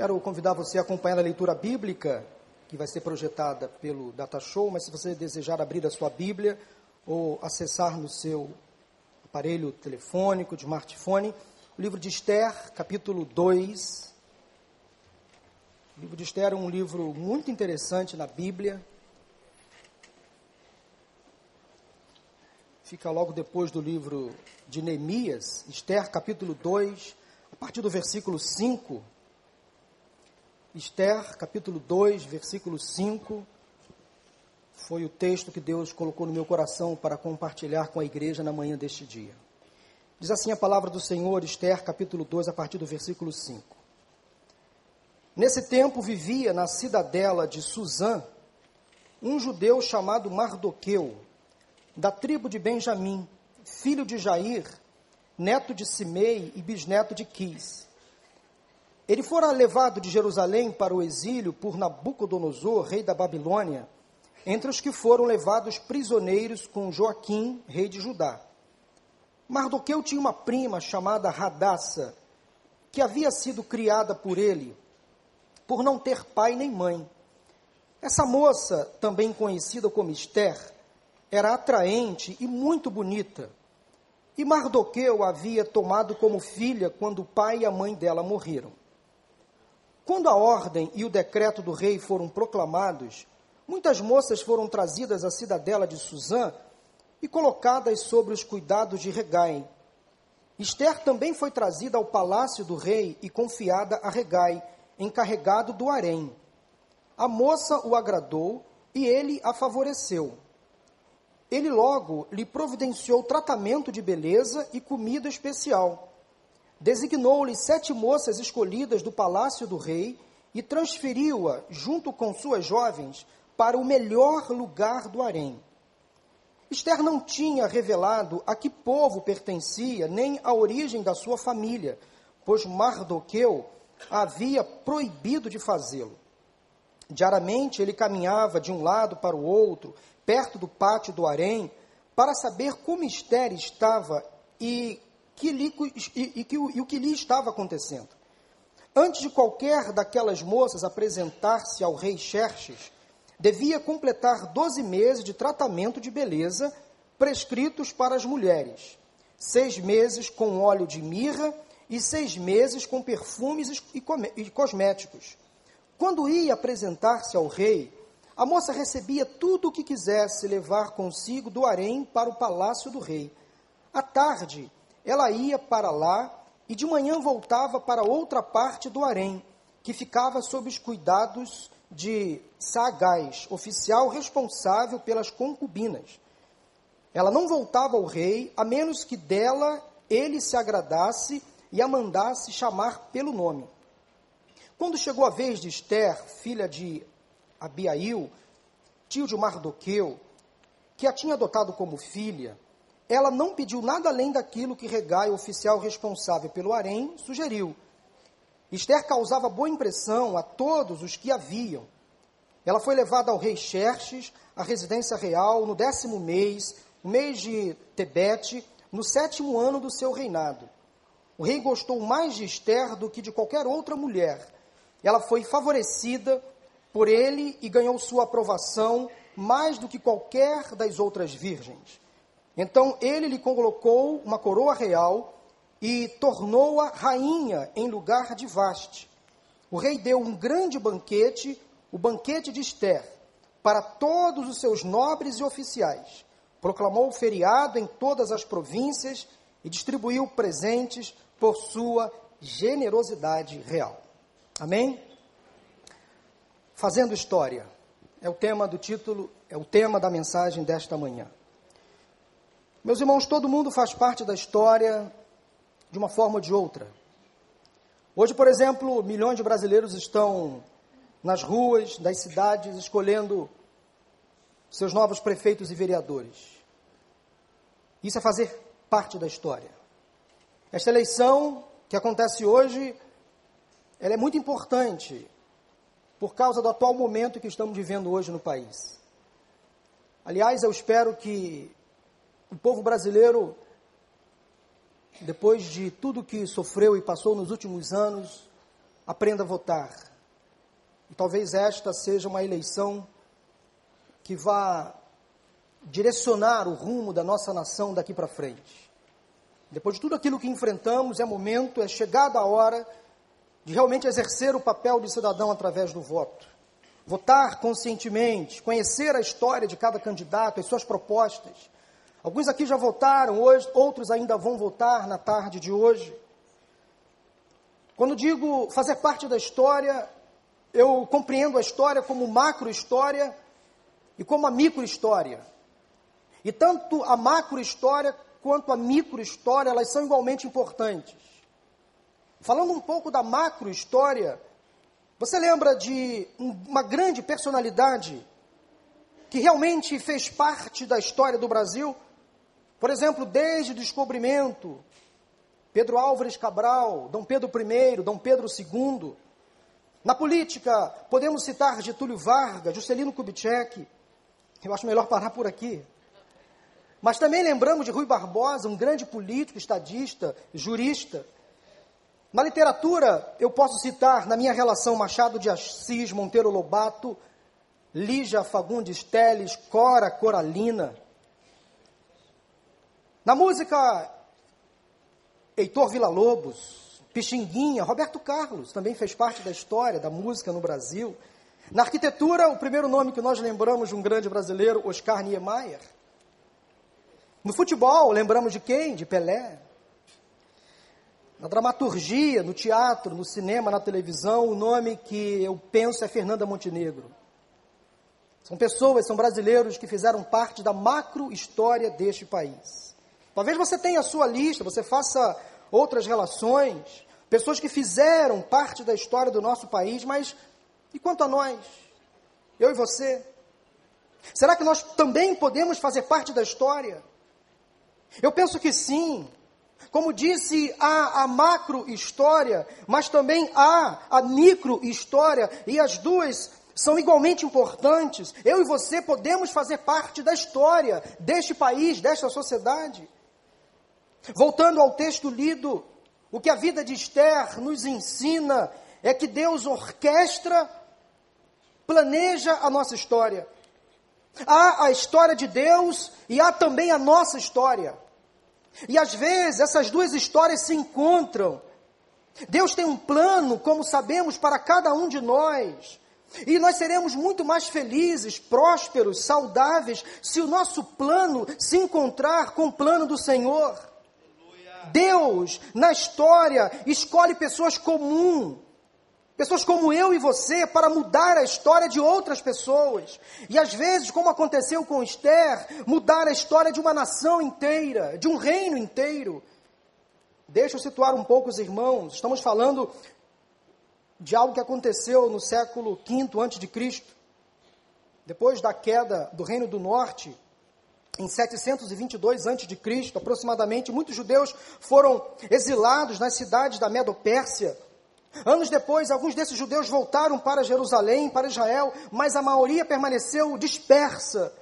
Quero convidar você a acompanhar a leitura bíblica que vai ser projetada pelo Data Show, mas se você desejar abrir a sua Bíblia ou acessar no seu aparelho telefônico, de smartphone, o livro de Esther, capítulo 2. O livro de Esther é um livro muito interessante na Bíblia. Fica logo depois do livro de Neemias, Esther, capítulo 2, a partir do versículo 5. Esther, capítulo 2, versículo 5, foi o texto que Deus colocou no meu coração para compartilhar com a igreja na manhã deste dia. Diz assim a palavra do Senhor, Esther, capítulo 2, a partir do versículo 5. Nesse tempo vivia na cidadela de Suzã um judeu chamado Mardoqueu, da tribo de Benjamim, filho de Jair, neto de Simei e bisneto de Quis. Ele fora levado de Jerusalém para o exílio por Nabucodonosor, rei da Babilônia, entre os que foram levados prisioneiros com Joaquim, rei de Judá. Mardoqueu tinha uma prima chamada Radassa, que havia sido criada por ele, por não ter pai nem mãe. Essa moça, também conhecida como Esther, era atraente e muito bonita. E Mardoqueu havia tomado como filha quando o pai e a mãe dela morreram. Quando a ordem e o decreto do rei foram proclamados, muitas moças foram trazidas à cidadela de Suzã e colocadas sobre os cuidados de Regai. Esther também foi trazida ao palácio do rei e confiada a Regai, encarregado do harém. A moça o agradou e ele a favoreceu. Ele logo lhe providenciou tratamento de beleza e comida especial designou-lhe sete moças escolhidas do palácio do rei e transferiu-a, junto com suas jovens, para o melhor lugar do harém. Esther não tinha revelado a que povo pertencia, nem a origem da sua família, pois Mardoqueu havia proibido de fazê-lo. Diariamente ele caminhava de um lado para o outro, perto do pátio do harém, para saber como Esther estava e que lhe, e, e, que, e o que lhe estava acontecendo. Antes de qualquer daquelas moças apresentar-se ao rei Xerxes, devia completar 12 meses de tratamento de beleza prescritos para as mulheres, seis meses com óleo de mirra e seis meses com perfumes e cosméticos. Quando ia apresentar-se ao rei, a moça recebia tudo o que quisesse levar consigo do harém para o palácio do rei. À tarde, ela ia para lá e de manhã voltava para outra parte do harém, que ficava sob os cuidados de Sagaz, oficial responsável pelas concubinas. Ela não voltava ao rei, a menos que dela ele se agradasse e a mandasse chamar pelo nome. Quando chegou a vez de Esther, filha de Abiail, tio de Mardoqueu, que a tinha adotado como filha, ela não pediu nada além daquilo que Regai, o oficial responsável pelo harém, sugeriu. Esther causava boa impressão a todos os que a viam. Ela foi levada ao rei Xerxes, à residência real, no décimo mês, mês de Tebete, no sétimo ano do seu reinado. O rei gostou mais de Esther do que de qualquer outra mulher. Ela foi favorecida por ele e ganhou sua aprovação mais do que qualquer das outras virgens. Então ele lhe colocou uma coroa real e tornou-a rainha em lugar de Vaste. O rei deu um grande banquete, o banquete de Esther, para todos os seus nobres e oficiais. Proclamou o feriado em todas as províncias e distribuiu presentes por sua generosidade real. Amém? Fazendo história é o tema do título, é o tema da mensagem desta manhã. Meus irmãos, todo mundo faz parte da história de uma forma ou de outra. Hoje, por exemplo, milhões de brasileiros estão nas ruas das cidades escolhendo seus novos prefeitos e vereadores. Isso é fazer parte da história. Esta eleição que acontece hoje, ela é muito importante por causa do atual momento que estamos vivendo hoje no país. Aliás, eu espero que o povo brasileiro, depois de tudo que sofreu e passou nos últimos anos, aprenda a votar. E talvez esta seja uma eleição que vá direcionar o rumo da nossa nação daqui para frente. Depois de tudo aquilo que enfrentamos, é momento, é chegada a hora de realmente exercer o papel de cidadão através do voto. Votar conscientemente, conhecer a história de cada candidato, as suas propostas. Alguns aqui já votaram, hoje, outros ainda vão votar na tarde de hoje. Quando digo fazer parte da história, eu compreendo a história como macro-história e como a micro-história. E tanto a macro-história quanto a micro-história, elas são igualmente importantes. Falando um pouco da macro-história, você lembra de uma grande personalidade que realmente fez parte da história do Brasil? Por exemplo, desde o descobrimento, Pedro Álvares Cabral, Dom Pedro I, Dom Pedro II. Na política, podemos citar Getúlio Vargas, Juscelino Kubitschek. Eu acho melhor parar por aqui. Mas também lembramos de Rui Barbosa, um grande político, estadista, jurista. Na literatura, eu posso citar, na minha relação, Machado de Assis, Monteiro Lobato, Lígia Fagundes Teles, Cora Coralina. Na música, Heitor Villa-Lobos, Pixinguinha, Roberto Carlos também fez parte da história da música no Brasil. Na arquitetura, o primeiro nome que nós lembramos de um grande brasileiro, Oscar Niemeyer. No futebol, lembramos de quem? De Pelé. Na dramaturgia, no teatro, no cinema, na televisão, o nome que eu penso é Fernanda Montenegro. São pessoas, são brasileiros que fizeram parte da macro história deste país. Talvez você tenha a sua lista, você faça outras relações, pessoas que fizeram parte da história do nosso país, mas e quanto a nós? Eu e você? Será que nós também podemos fazer parte da história? Eu penso que sim. Como disse, há a macro história, mas também há a micro história, e as duas são igualmente importantes. Eu e você podemos fazer parte da história deste país, desta sociedade. Voltando ao texto lido, o que a vida de Esther nos ensina é que Deus orquestra, planeja a nossa história. Há a história de Deus e há também a nossa história. E às vezes essas duas histórias se encontram. Deus tem um plano, como sabemos, para cada um de nós. E nós seremos muito mais felizes, prósperos, saudáveis, se o nosso plano se encontrar com o plano do Senhor. Deus, na história, escolhe pessoas comuns Pessoas como eu e você para mudar a história de outras pessoas. E às vezes, como aconteceu com Esther, mudar a história de uma nação inteira, de um reino inteiro. Deixa eu situar um pouco os irmãos. Estamos falando de algo que aconteceu no século V a.C. Depois da queda do Reino do Norte, em 722 a.C., aproximadamente, muitos judeus foram exilados nas cidades da Medo-Pérsia Anos depois, alguns desses judeus voltaram para Jerusalém, para Israel, mas a maioria permaneceu dispersa.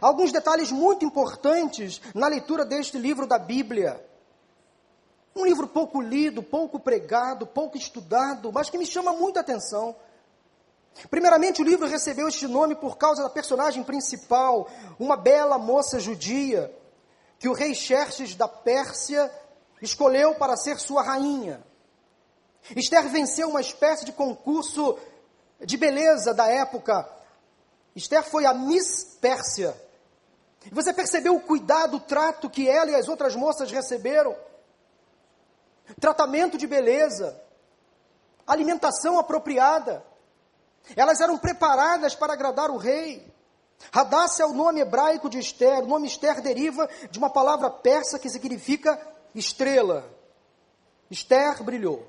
Alguns detalhes muito importantes na leitura deste livro da Bíblia. Um livro pouco lido, pouco pregado, pouco estudado, mas que me chama muita atenção. Primeiramente, o livro recebeu este nome por causa da personagem principal, uma bela moça judia, que o rei Xerxes da Pérsia escolheu para ser sua rainha. Esther venceu uma espécie de concurso de beleza da época. Esther foi a Miss Pérsia. Você percebeu o cuidado, o trato que ela e as outras moças receberam? Tratamento de beleza, alimentação apropriada. Elas eram preparadas para agradar o rei. Hadassah é o nome hebraico de Esther. O nome Esther deriva de uma palavra persa que significa estrela. Esther brilhou.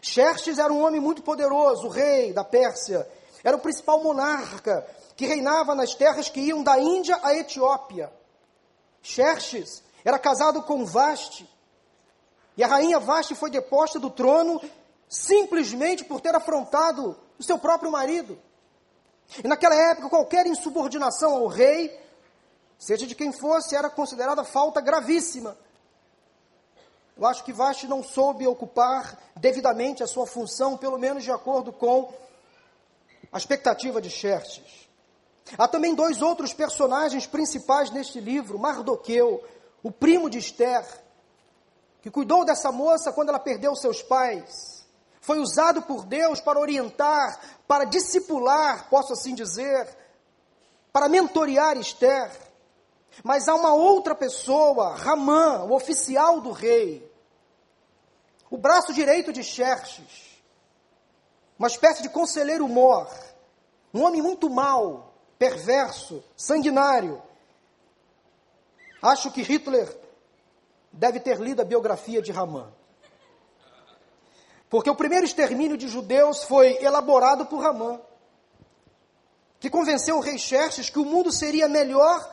Xerxes era um homem muito poderoso, o rei da Pérsia. Era o principal monarca que reinava nas terras que iam da Índia à Etiópia. Xerxes era casado com Vaste. E a rainha Vaste foi deposta do trono simplesmente por ter afrontado o seu próprio marido. E naquela época, qualquer insubordinação ao rei, seja de quem fosse, era considerada falta gravíssima. Eu acho que Vashti não soube ocupar devidamente a sua função, pelo menos de acordo com a expectativa de Xerxes. Há também dois outros personagens principais neste livro: Mardoqueu, o primo de Esther, que cuidou dessa moça quando ela perdeu seus pais. Foi usado por Deus para orientar, para discipular, posso assim dizer, para mentorear Esther. Mas há uma outra pessoa, Ramã, o oficial do rei, o braço direito de Xerxes, uma espécie de conselheiro mor, um homem muito mau, perverso, sanguinário. Acho que Hitler deve ter lido a biografia de Ramã. Porque o primeiro extermínio de judeus foi elaborado por Ramã, que convenceu o rei Xerxes que o mundo seria melhor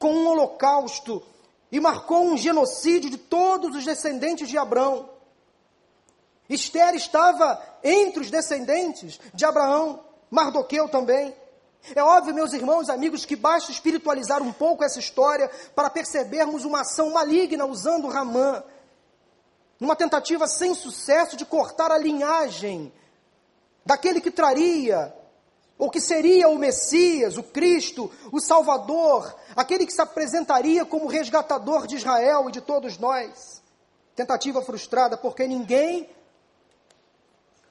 com um holocausto e marcou um genocídio de todos os descendentes de Abraão. Esther estava entre os descendentes de Abraão, Mardoqueu também. É óbvio, meus irmãos, amigos, que basta espiritualizar um pouco essa história para percebermos uma ação maligna usando Ramã, numa tentativa sem sucesso de cortar a linhagem daquele que traria, ou que seria o Messias, o Cristo, o Salvador, aquele que se apresentaria como resgatador de Israel e de todos nós. Tentativa frustrada, porque ninguém,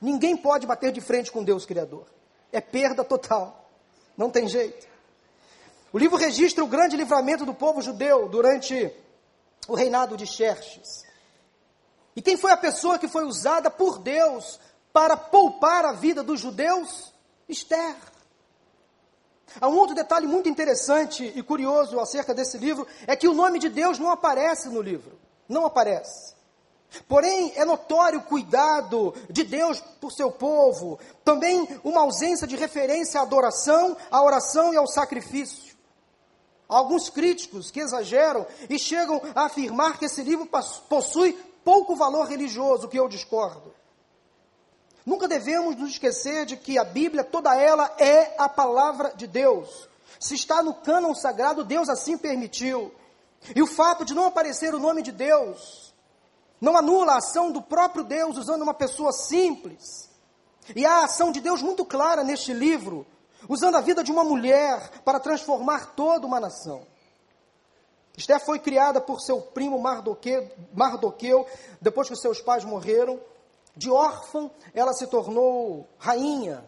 ninguém pode bater de frente com Deus Criador. É perda total. Não tem jeito. O livro registra o grande livramento do povo judeu durante o reinado de Xerxes. E quem foi a pessoa que foi usada por Deus para poupar a vida dos judeus? Esther. Há um outro detalhe muito interessante e curioso acerca desse livro, é que o nome de Deus não aparece no livro. Não aparece. Porém, é notório o cuidado de Deus por seu povo, também uma ausência de referência à adoração, à oração e ao sacrifício. Há alguns críticos que exageram e chegam a afirmar que esse livro possui pouco valor religioso, que eu discordo. Nunca devemos nos esquecer de que a Bíblia, toda ela, é a palavra de Deus. Se está no cânon sagrado, Deus assim permitiu. E o fato de não aparecer o nome de Deus não anula a ação do próprio Deus usando uma pessoa simples. E há a ação de Deus muito clara neste livro, usando a vida de uma mulher para transformar toda uma nação. Esther foi criada por seu primo Mardoqueu, Mardoqueu, depois que seus pais morreram. De órfã, ela se tornou rainha.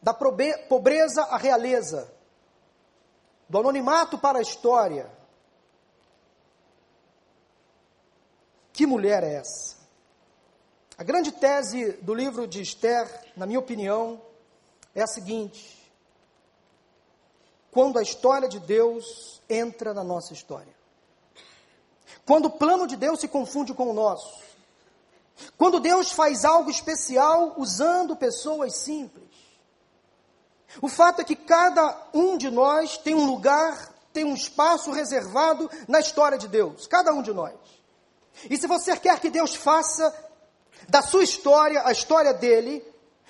Da pobreza à realeza. Do anonimato para a história. Que mulher é essa? A grande tese do livro de Esther, na minha opinião, é a seguinte: quando a história de Deus entra na nossa história, quando o plano de Deus se confunde com o nosso, quando Deus faz algo especial usando pessoas simples. O fato é que cada um de nós tem um lugar, tem um espaço reservado na história de Deus, cada um de nós. E se você quer que Deus faça da sua história a história dele,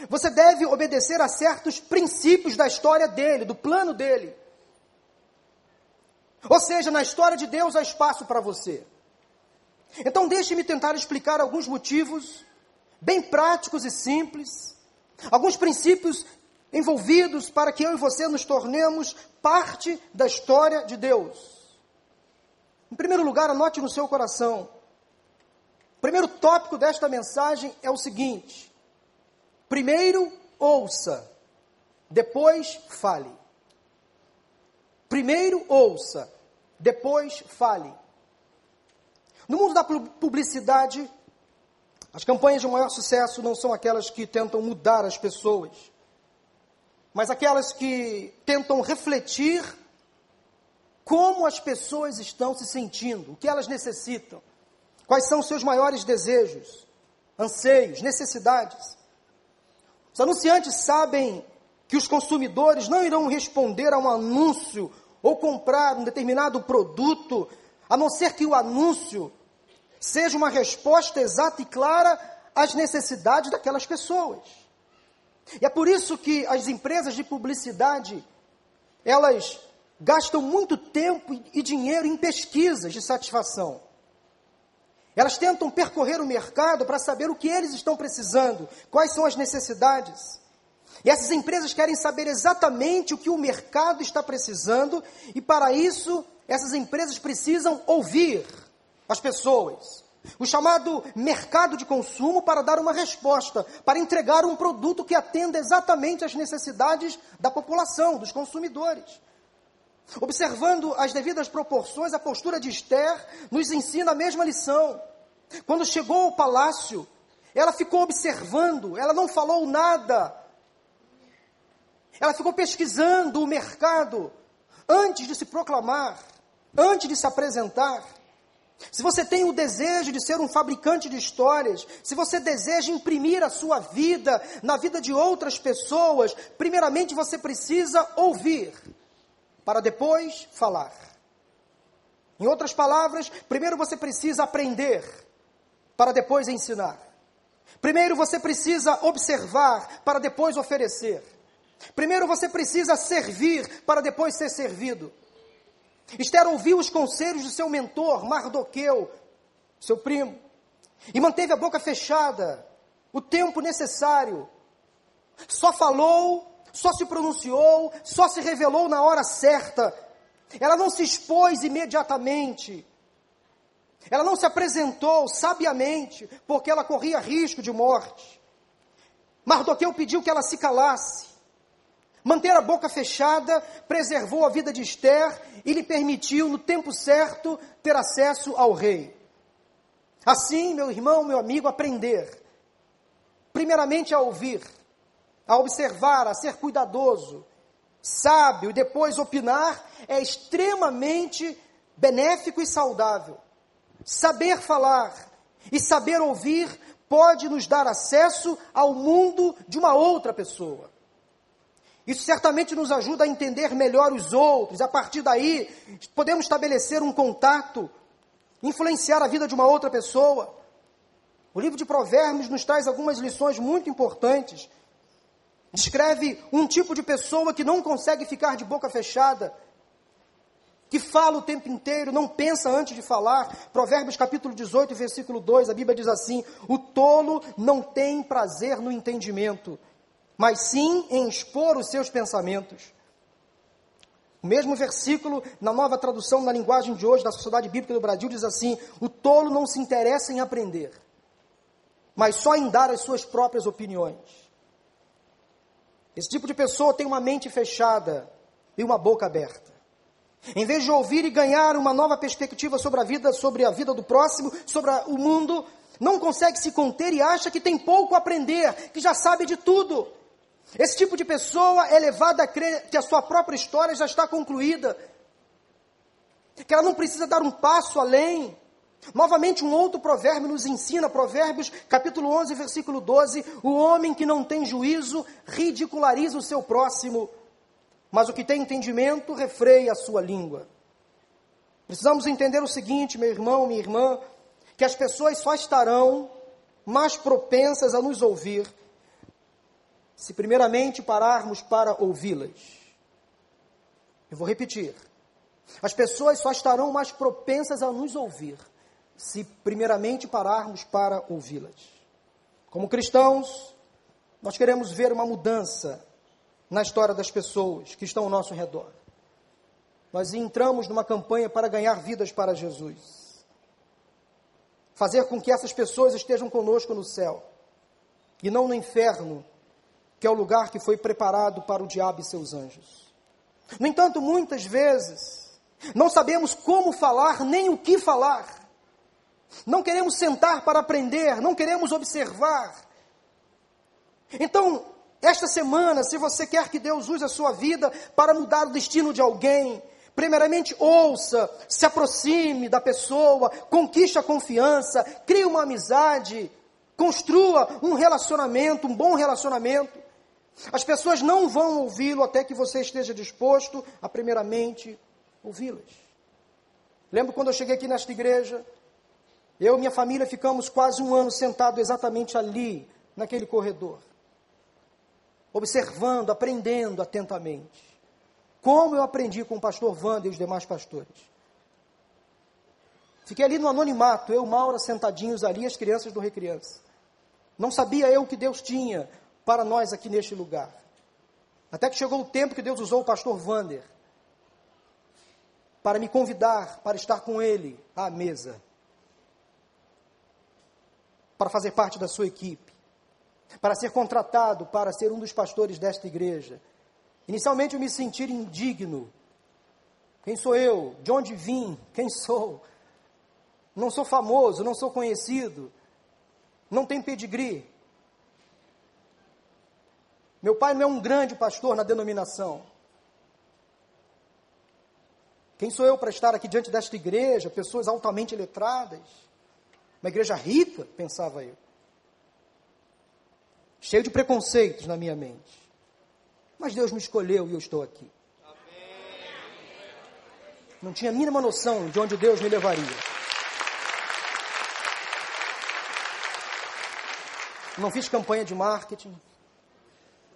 você deve obedecer a certos princípios da história dele, do plano dele. Ou seja, na história de Deus há espaço para você. Então, deixe-me tentar explicar alguns motivos bem práticos e simples, alguns princípios envolvidos para que eu e você nos tornemos parte da história de Deus. Em primeiro lugar, anote no seu coração primeiro tópico desta mensagem é o seguinte: primeiro ouça, depois fale. Primeiro ouça, depois fale. No mundo da publicidade, as campanhas de maior sucesso não são aquelas que tentam mudar as pessoas, mas aquelas que tentam refletir como as pessoas estão se sentindo, o que elas necessitam. Quais são seus maiores desejos, anseios, necessidades? Os anunciantes sabem que os consumidores não irão responder a um anúncio ou comprar um determinado produto, a não ser que o anúncio seja uma resposta exata e clara às necessidades daquelas pessoas. E é por isso que as empresas de publicidade, elas gastam muito tempo e dinheiro em pesquisas de satisfação. Elas tentam percorrer o mercado para saber o que eles estão precisando, quais são as necessidades. E essas empresas querem saber exatamente o que o mercado está precisando, e para isso, essas empresas precisam ouvir as pessoas. O chamado mercado de consumo para dar uma resposta, para entregar um produto que atenda exatamente às necessidades da população, dos consumidores. Observando as devidas proporções, a postura de Esther nos ensina a mesma lição. Quando chegou ao palácio, ela ficou observando, ela não falou nada. Ela ficou pesquisando o mercado antes de se proclamar, antes de se apresentar. Se você tem o desejo de ser um fabricante de histórias, se você deseja imprimir a sua vida na vida de outras pessoas, primeiramente você precisa ouvir para depois falar. Em outras palavras, primeiro você precisa aprender para depois ensinar. Primeiro você precisa observar para depois oferecer. Primeiro você precisa servir para depois ser servido. Esther ouviu os conselhos do seu mentor, Mardoqueu, seu primo, e manteve a boca fechada o tempo necessário. Só falou só se pronunciou, só se revelou na hora certa. Ela não se expôs imediatamente. Ela não se apresentou sabiamente, porque ela corria risco de morte. Mardoqueu pediu que ela se calasse. Manter a boca fechada preservou a vida de Esther e lhe permitiu, no tempo certo, ter acesso ao rei. Assim, meu irmão, meu amigo, aprender. Primeiramente a ouvir a observar, a ser cuidadoso, sábio e depois opinar é extremamente benéfico e saudável. Saber falar e saber ouvir pode nos dar acesso ao mundo de uma outra pessoa. Isso certamente nos ajuda a entender melhor os outros. A partir daí, podemos estabelecer um contato, influenciar a vida de uma outra pessoa. O livro de Provérbios nos traz algumas lições muito importantes Descreve um tipo de pessoa que não consegue ficar de boca fechada, que fala o tempo inteiro, não pensa antes de falar. Provérbios capítulo 18, versículo 2, a Bíblia diz assim: O tolo não tem prazer no entendimento, mas sim em expor os seus pensamentos. O mesmo versículo, na nova tradução na linguagem de hoje da Sociedade Bíblica do Brasil, diz assim: O tolo não se interessa em aprender, mas só em dar as suas próprias opiniões. Esse tipo de pessoa tem uma mente fechada e uma boca aberta. Em vez de ouvir e ganhar uma nova perspectiva sobre a vida, sobre a vida do próximo, sobre o mundo, não consegue se conter e acha que tem pouco a aprender, que já sabe de tudo. Esse tipo de pessoa é levada a crer que a sua própria história já está concluída, que ela não precisa dar um passo além, Novamente, um outro provérbio nos ensina, Provérbios, capítulo 11, versículo 12: O homem que não tem juízo ridiculariza o seu próximo, mas o que tem entendimento refreia a sua língua. Precisamos entender o seguinte, meu irmão, minha irmã, que as pessoas só estarão mais propensas a nos ouvir se, primeiramente, pararmos para ouvi-las. Eu vou repetir. As pessoas só estarão mais propensas a nos ouvir se primeiramente pararmos para ouvi-las. Como cristãos, nós queremos ver uma mudança na história das pessoas que estão ao nosso redor. Nós entramos numa campanha para ganhar vidas para Jesus. Fazer com que essas pessoas estejam conosco no céu e não no inferno, que é o lugar que foi preparado para o diabo e seus anjos. No entanto, muitas vezes, não sabemos como falar nem o que falar. Não queremos sentar para aprender, não queremos observar. Então, esta semana, se você quer que Deus use a sua vida para mudar o destino de alguém, primeiramente ouça, se aproxime da pessoa, conquiste a confiança, crie uma amizade, construa um relacionamento, um bom relacionamento. As pessoas não vão ouvi-lo até que você esteja disposto a, primeiramente, ouvi-las. Lembro quando eu cheguei aqui nesta igreja, eu e minha família ficamos quase um ano sentado exatamente ali, naquele corredor, observando, aprendendo atentamente. Como eu aprendi com o pastor Wanda e os demais pastores. Fiquei ali no anonimato, eu, Maura, sentadinhos ali, as crianças do Recriança. Não sabia eu o que Deus tinha para nós aqui neste lugar. Até que chegou o tempo que Deus usou o pastor Vander para me convidar para estar com ele à mesa, para fazer parte da sua equipe, para ser contratado para ser um dos pastores desta igreja. Inicialmente eu me senti indigno. Quem sou eu? De onde vim? Quem sou? Não sou famoso, não sou conhecido, não tenho pedigree. Meu pai não é um grande pastor na denominação. Quem sou eu para estar aqui diante desta igreja, pessoas altamente letradas? Uma igreja rica, pensava eu. Cheio de preconceitos na minha mente. Mas Deus me escolheu e eu estou aqui. Não tinha a mínima noção de onde Deus me levaria. Não fiz campanha de marketing.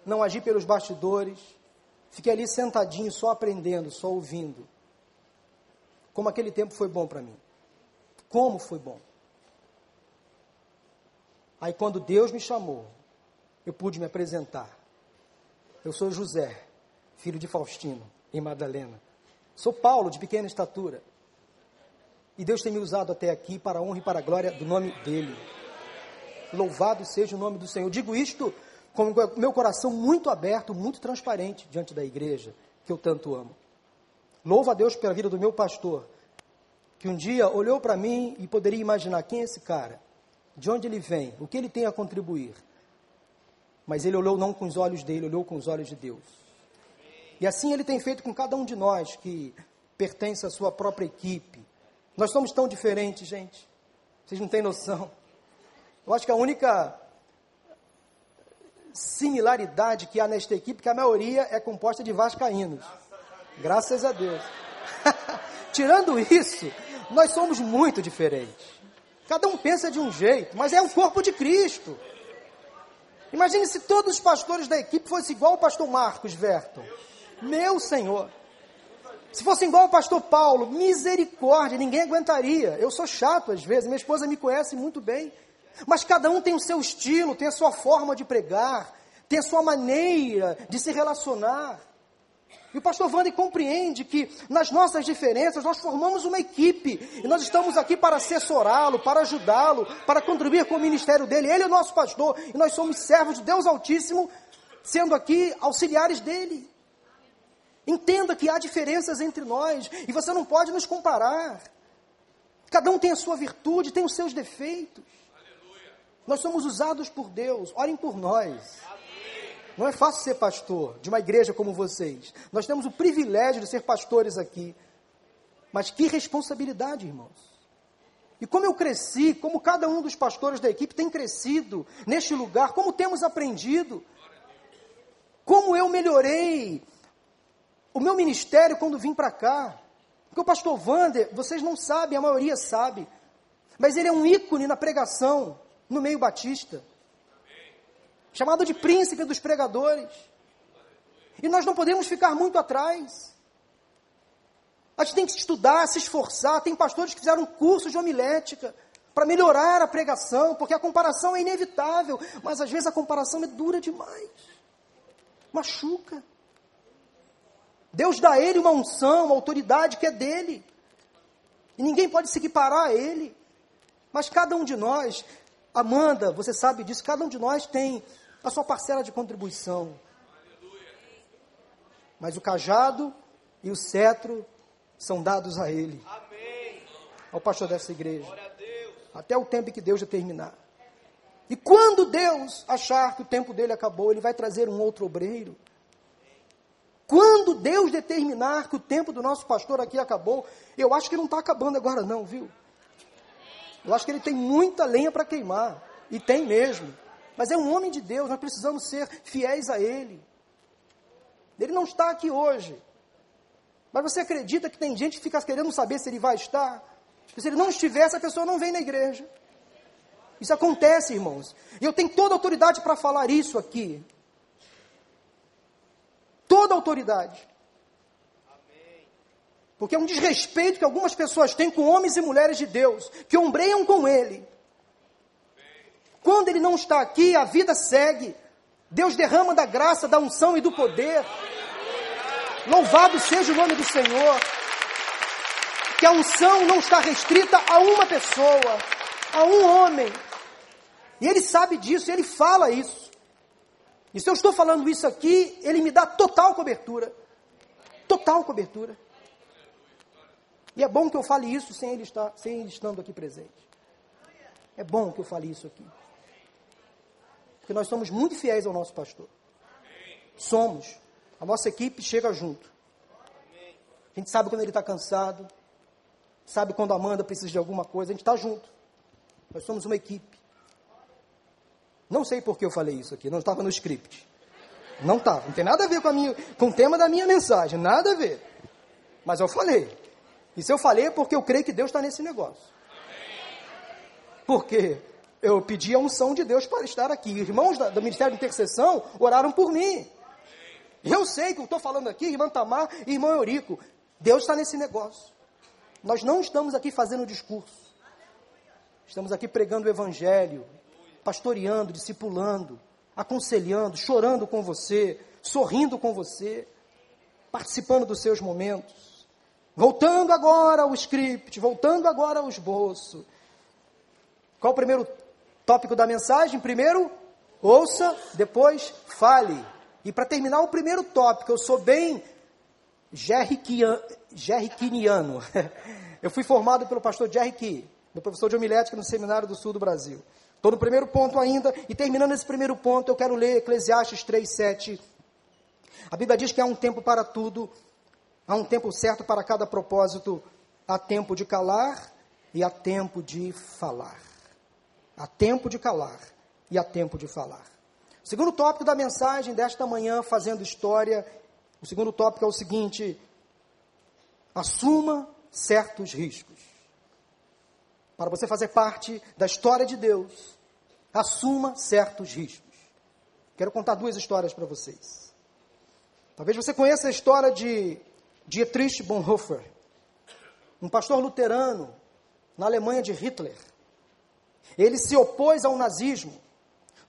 Não agi pelos bastidores. Fiquei ali sentadinho, só aprendendo, só ouvindo. Como aquele tempo foi bom para mim. Como foi bom. Aí quando Deus me chamou, eu pude me apresentar. Eu sou José, filho de Faustino e Madalena. Sou Paulo, de pequena estatura. E Deus tem me usado até aqui para a honra e para a glória do nome dEle. Louvado seja o nome do Senhor. digo isto com o meu coração muito aberto, muito transparente diante da igreja que eu tanto amo. Louvo a Deus pela vida do meu pastor, que um dia olhou para mim e poderia imaginar quem é esse cara, de onde ele vem, o que ele tem a contribuir. Mas ele olhou não com os olhos dele, olhou com os olhos de Deus. E assim ele tem feito com cada um de nós que pertence à sua própria equipe. Nós somos tão diferentes, gente. Vocês não têm noção. Eu acho que a única similaridade que há nesta equipe que a maioria é composta de vascaínos. Graças a Deus. Tirando isso, nós somos muito diferentes. Cada um pensa de um jeito, mas é o corpo de Cristo. Imagine se todos os pastores da equipe fossem igual o pastor Marcos Verton. Meu Senhor. Se fosse igual o pastor Paulo, misericórdia, ninguém aguentaria. Eu sou chato às vezes, minha esposa me conhece muito bem. Mas cada um tem o seu estilo, tem a sua forma de pregar, tem a sua maneira de se relacionar. E o pastor Wander compreende que nas nossas diferenças nós formamos uma equipe e nós estamos aqui para assessorá-lo, para ajudá-lo, para contribuir com o ministério dele. Ele é o nosso pastor e nós somos servos de Deus Altíssimo, sendo aqui auxiliares dele. Entenda que há diferenças entre nós e você não pode nos comparar. Cada um tem a sua virtude, tem os seus defeitos. Aleluia. Nós somos usados por Deus. Orem por nós. Não é fácil ser pastor de uma igreja como vocês. Nós temos o privilégio de ser pastores aqui. Mas que responsabilidade, irmãos. E como eu cresci, como cada um dos pastores da equipe tem crescido neste lugar, como temos aprendido, como eu melhorei o meu ministério quando vim para cá. Porque o pastor Wander, vocês não sabem, a maioria sabe, mas ele é um ícone na pregação no meio batista chamado de príncipe dos pregadores. E nós não podemos ficar muito atrás. A gente tem que estudar, se esforçar. Tem pastores que fizeram curso de homilética para melhorar a pregação, porque a comparação é inevitável, mas às vezes a comparação é dura demais. Machuca. Deus dá a ele uma unção, uma autoridade que é dele. E ninguém pode se equiparar a ele. Mas cada um de nós, Amanda, você sabe disso, cada um de nós tem a sua parcela de contribuição. Mas o cajado e o cetro são dados a ele. Ao pastor dessa igreja. Até o tempo em que Deus determinar. E quando Deus achar que o tempo dele acabou, ele vai trazer um outro obreiro. Quando Deus determinar que o tempo do nosso pastor aqui acabou, eu acho que não está acabando agora não, viu? Eu acho que ele tem muita lenha para queimar. E tem mesmo. Mas é um homem de Deus, nós precisamos ser fiéis a Ele. Ele não está aqui hoje. Mas você acredita que tem gente que fica querendo saber se ele vai estar? Porque se ele não estiver, essa pessoa não vem na igreja. Isso acontece, irmãos. E eu tenho toda a autoridade para falar isso aqui. Toda a autoridade. Porque é um desrespeito que algumas pessoas têm com homens e mulheres de Deus, que ombreiam com Ele. Quando Ele não está aqui, a vida segue. Deus derrama da graça, da unção e do poder. Louvado seja o nome do Senhor. Que a unção não está restrita a uma pessoa, a um homem. E ele sabe disso, ele fala isso. E se eu estou falando isso aqui, ele me dá total cobertura. Total cobertura. E é bom que eu fale isso sem ele, estar, sem ele estando aqui presente. É bom que eu fale isso aqui. Porque nós somos muito fiéis ao nosso pastor. Somos. A nossa equipe chega junto. A gente sabe quando ele está cansado. Sabe quando a Amanda precisa de alguma coisa. A gente está junto. Nós somos uma equipe. Não sei por que eu falei isso aqui. Não estava no script. Não estava. Não tem nada a ver com, minha, com o tema da minha mensagem. Nada a ver. Mas eu falei. E se eu falei porque eu creio que Deus está nesse negócio. Porque eu pedi a unção de Deus para estar aqui. Irmãos do Ministério de Intercessão oraram por mim. Eu sei que eu estou falando aqui, irmã Tamar e irmão Eurico. Deus está nesse negócio. Nós não estamos aqui fazendo discurso. Estamos aqui pregando o Evangelho, pastoreando, discipulando, aconselhando, chorando com você, sorrindo com você, participando dos seus momentos. Voltando agora ao script, voltando agora ao esboço. Qual o primeiro tópico da mensagem? Primeiro, ouça, depois fale. E para terminar o primeiro tópico, eu sou bem jerriquiniano. Eu fui formado pelo pastor Jerry Key, meu professor de homilética no Seminário do Sul do Brasil. Estou no primeiro ponto ainda, e terminando esse primeiro ponto, eu quero ler Eclesiastes 3, 7. A Bíblia diz que há um tempo para tudo, Há um tempo certo para cada propósito. Há tempo de calar e há tempo de falar. Há tempo de calar e há tempo de falar. O segundo tópico da mensagem desta manhã, fazendo história, o segundo tópico é o seguinte: assuma certos riscos. Para você fazer parte da história de Deus, assuma certos riscos. Quero contar duas histórias para vocês. Talvez você conheça a história de Dietrich Bonhoeffer, um pastor luterano na Alemanha de Hitler. Ele se opôs ao nazismo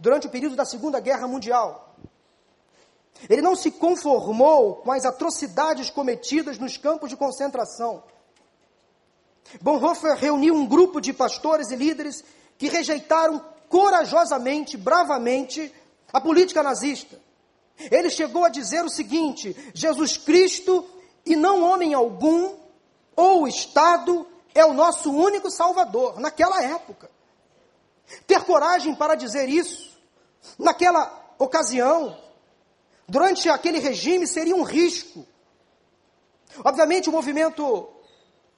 durante o período da Segunda Guerra Mundial. Ele não se conformou com as atrocidades cometidas nos campos de concentração. Bonhoeffer reuniu um grupo de pastores e líderes que rejeitaram corajosamente, bravamente, a política nazista. Ele chegou a dizer o seguinte: Jesus Cristo e não homem algum ou Estado é o nosso único salvador, naquela época. Ter coragem para dizer isso, naquela ocasião, durante aquele regime, seria um risco. Obviamente, o movimento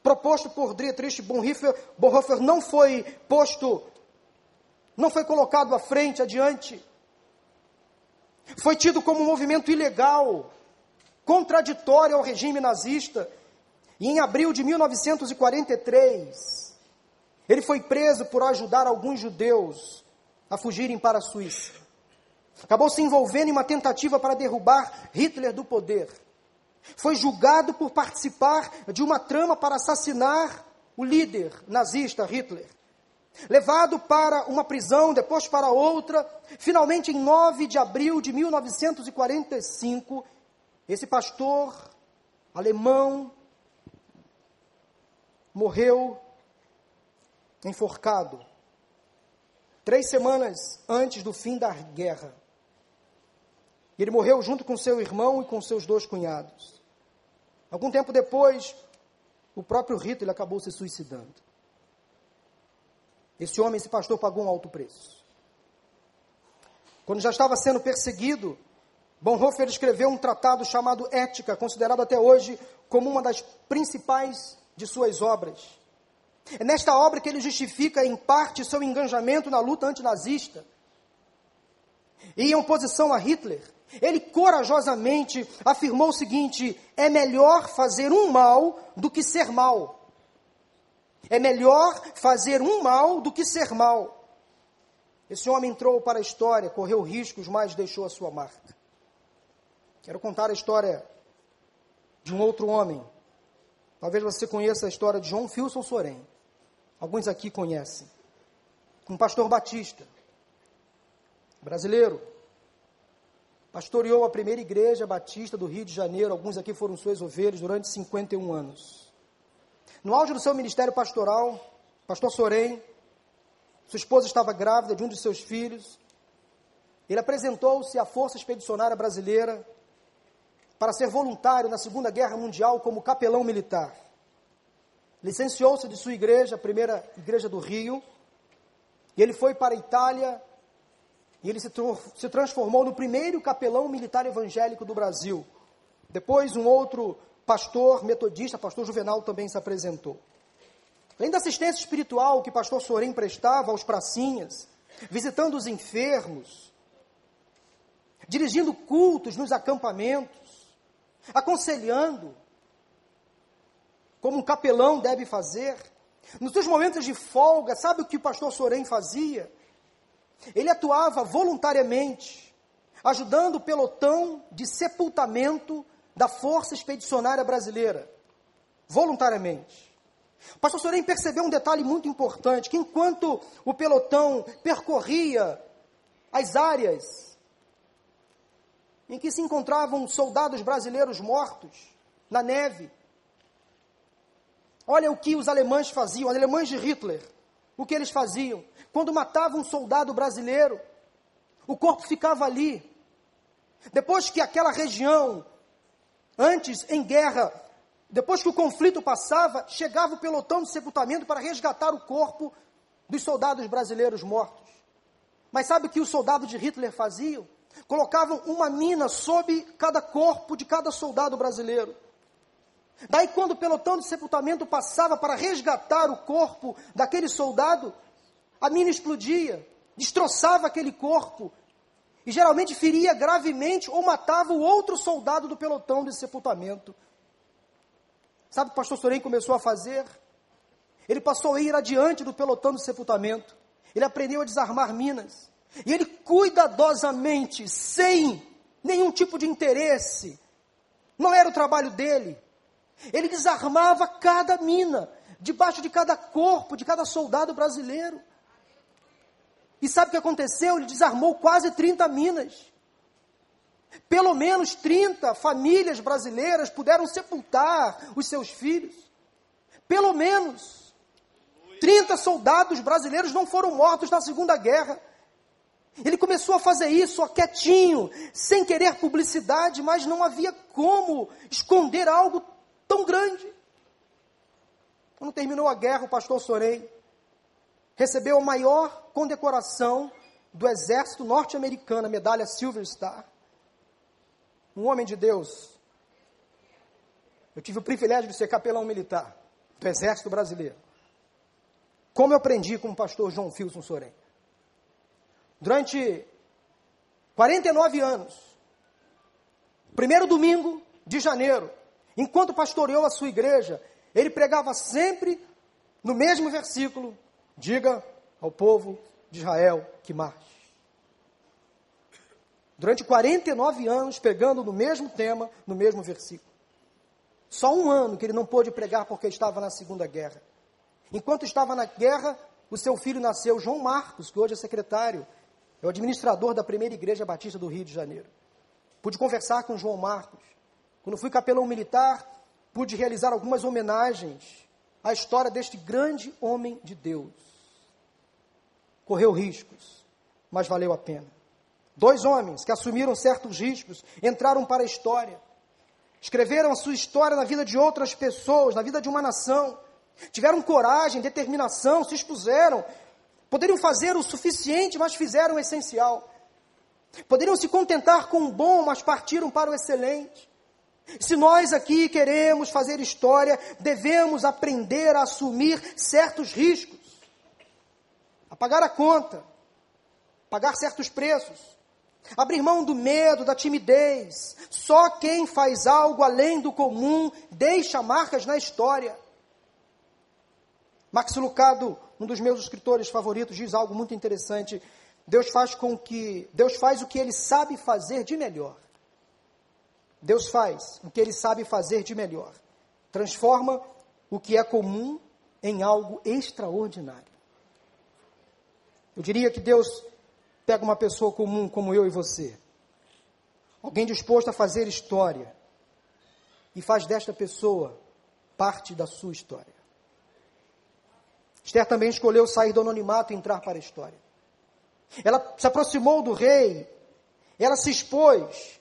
proposto por Dietrich Bonhoeffer, Bonhoeffer não foi posto, não foi colocado à frente, adiante. Foi tido como um movimento ilegal, contraditório ao regime nazista. E em abril de 1943, ele foi preso por ajudar alguns judeus a fugirem para a Suíça. Acabou se envolvendo em uma tentativa para derrubar Hitler do poder. Foi julgado por participar de uma trama para assassinar o líder nazista Hitler. Levado para uma prisão, depois para outra, finalmente em 9 de abril de 1945, esse pastor alemão morreu enforcado três semanas antes do fim da guerra. Ele morreu junto com seu irmão e com seus dois cunhados. Algum tempo depois, o próprio Hitler acabou se suicidando. Esse homem, esse pastor, pagou um alto preço. Quando já estava sendo perseguido, Bonhoeffer escreveu um tratado chamado Ética, considerado até hoje como uma das principais de suas obras. É nesta obra que ele justifica, em parte, seu engajamento na luta antinazista. E em oposição a Hitler, ele corajosamente afirmou o seguinte: é melhor fazer um mal do que ser mal. É melhor fazer um mal do que ser mal. Esse homem entrou para a história, correu riscos, mas deixou a sua marca. Quero contar a história de um outro homem Talvez você conheça a história de João Filson Sorém. Alguns aqui conhecem. Um pastor batista, brasileiro, pastoreou a primeira igreja batista do Rio de Janeiro. Alguns aqui foram suas ovelhas durante 51 anos. No auge do seu ministério pastoral, pastor Sorém, sua esposa estava grávida de um de seus filhos. Ele apresentou-se à Força Expedicionária Brasileira para ser voluntário na Segunda Guerra Mundial como capelão militar. Licenciou-se de sua igreja, a primeira igreja do Rio, e ele foi para a Itália e ele se, se transformou no primeiro capelão militar evangélico do Brasil. Depois, um outro pastor metodista, pastor Juvenal, também se apresentou. Além da assistência espiritual que pastor Sorim prestava aos pracinhas, visitando os enfermos, dirigindo cultos nos acampamentos, aconselhando, como um capelão deve fazer. Nos seus momentos de folga, sabe o que o pastor Sorém fazia? Ele atuava voluntariamente, ajudando o pelotão de sepultamento da Força Expedicionária Brasileira. Voluntariamente. O pastor Sorém percebeu um detalhe muito importante: que enquanto o pelotão percorria as áreas em que se encontravam soldados brasileiros mortos na neve. Olha o que os alemães faziam, os alemães de Hitler, o que eles faziam. Quando matavam um soldado brasileiro, o corpo ficava ali. Depois que aquela região, antes em guerra, depois que o conflito passava, chegava o pelotão de sepultamento para resgatar o corpo dos soldados brasileiros mortos. Mas sabe o que os soldados de Hitler faziam? Colocavam uma mina sob cada corpo de cada soldado brasileiro. Daí, quando o pelotão de sepultamento passava para resgatar o corpo daquele soldado, a mina explodia, destroçava aquele corpo e geralmente feria gravemente ou matava o outro soldado do pelotão de sepultamento. Sabe o que o pastor Sorém começou a fazer? Ele passou a ir adiante do pelotão de sepultamento. Ele aprendeu a desarmar minas. E ele cuidadosamente, sem nenhum tipo de interesse, não era o trabalho dele. Ele desarmava cada mina, debaixo de cada corpo, de cada soldado brasileiro. E sabe o que aconteceu? Ele desarmou quase 30 minas. Pelo menos 30 famílias brasileiras puderam sepultar os seus filhos. Pelo menos 30 soldados brasileiros não foram mortos na Segunda Guerra. Ele começou a fazer isso ó, quietinho, sem querer publicidade, mas não havia como esconder algo tão grande. Quando terminou a guerra, o pastor Sorei recebeu a maior condecoração do exército norte-americano, a medalha Silver Star. Um homem de Deus. Eu tive o privilégio de ser capelão militar do exército brasileiro. Como eu aprendi com o pastor João Filson Sorém. Durante 49 anos, primeiro domingo de janeiro, enquanto pastoreou a sua igreja, ele pregava sempre no mesmo versículo: diga ao povo de Israel que marche. Durante 49 anos, pegando no mesmo tema, no mesmo versículo. Só um ano que ele não pôde pregar porque estava na Segunda Guerra. Enquanto estava na guerra, o seu filho nasceu, João Marcos, que hoje é secretário é o administrador da primeira igreja batista do Rio de Janeiro. Pude conversar com João Marcos. Quando fui capelão militar, pude realizar algumas homenagens à história deste grande homem de Deus. Correu riscos, mas valeu a pena. Dois homens que assumiram certos riscos entraram para a história. Escreveram a sua história na vida de outras pessoas, na vida de uma nação. Tiveram coragem, determinação, se expuseram, Poderiam fazer o suficiente, mas fizeram o essencial. Poderiam se contentar com o bom, mas partiram para o excelente. Se nós aqui queremos fazer história, devemos aprender a assumir certos riscos, a pagar a conta, pagar certos preços, abrir mão do medo, da timidez. Só quem faz algo além do comum deixa marcas na história. Max Lucado um dos meus escritores favoritos diz algo muito interessante. Deus faz com que Deus faz o que ele sabe fazer de melhor. Deus faz o que ele sabe fazer de melhor. transforma o que é comum em algo extraordinário. Eu diria que Deus pega uma pessoa comum como eu e você, alguém disposto a fazer história, e faz desta pessoa parte da sua história. Esther também escolheu sair do anonimato e entrar para a história. Ela se aproximou do rei, ela se expôs,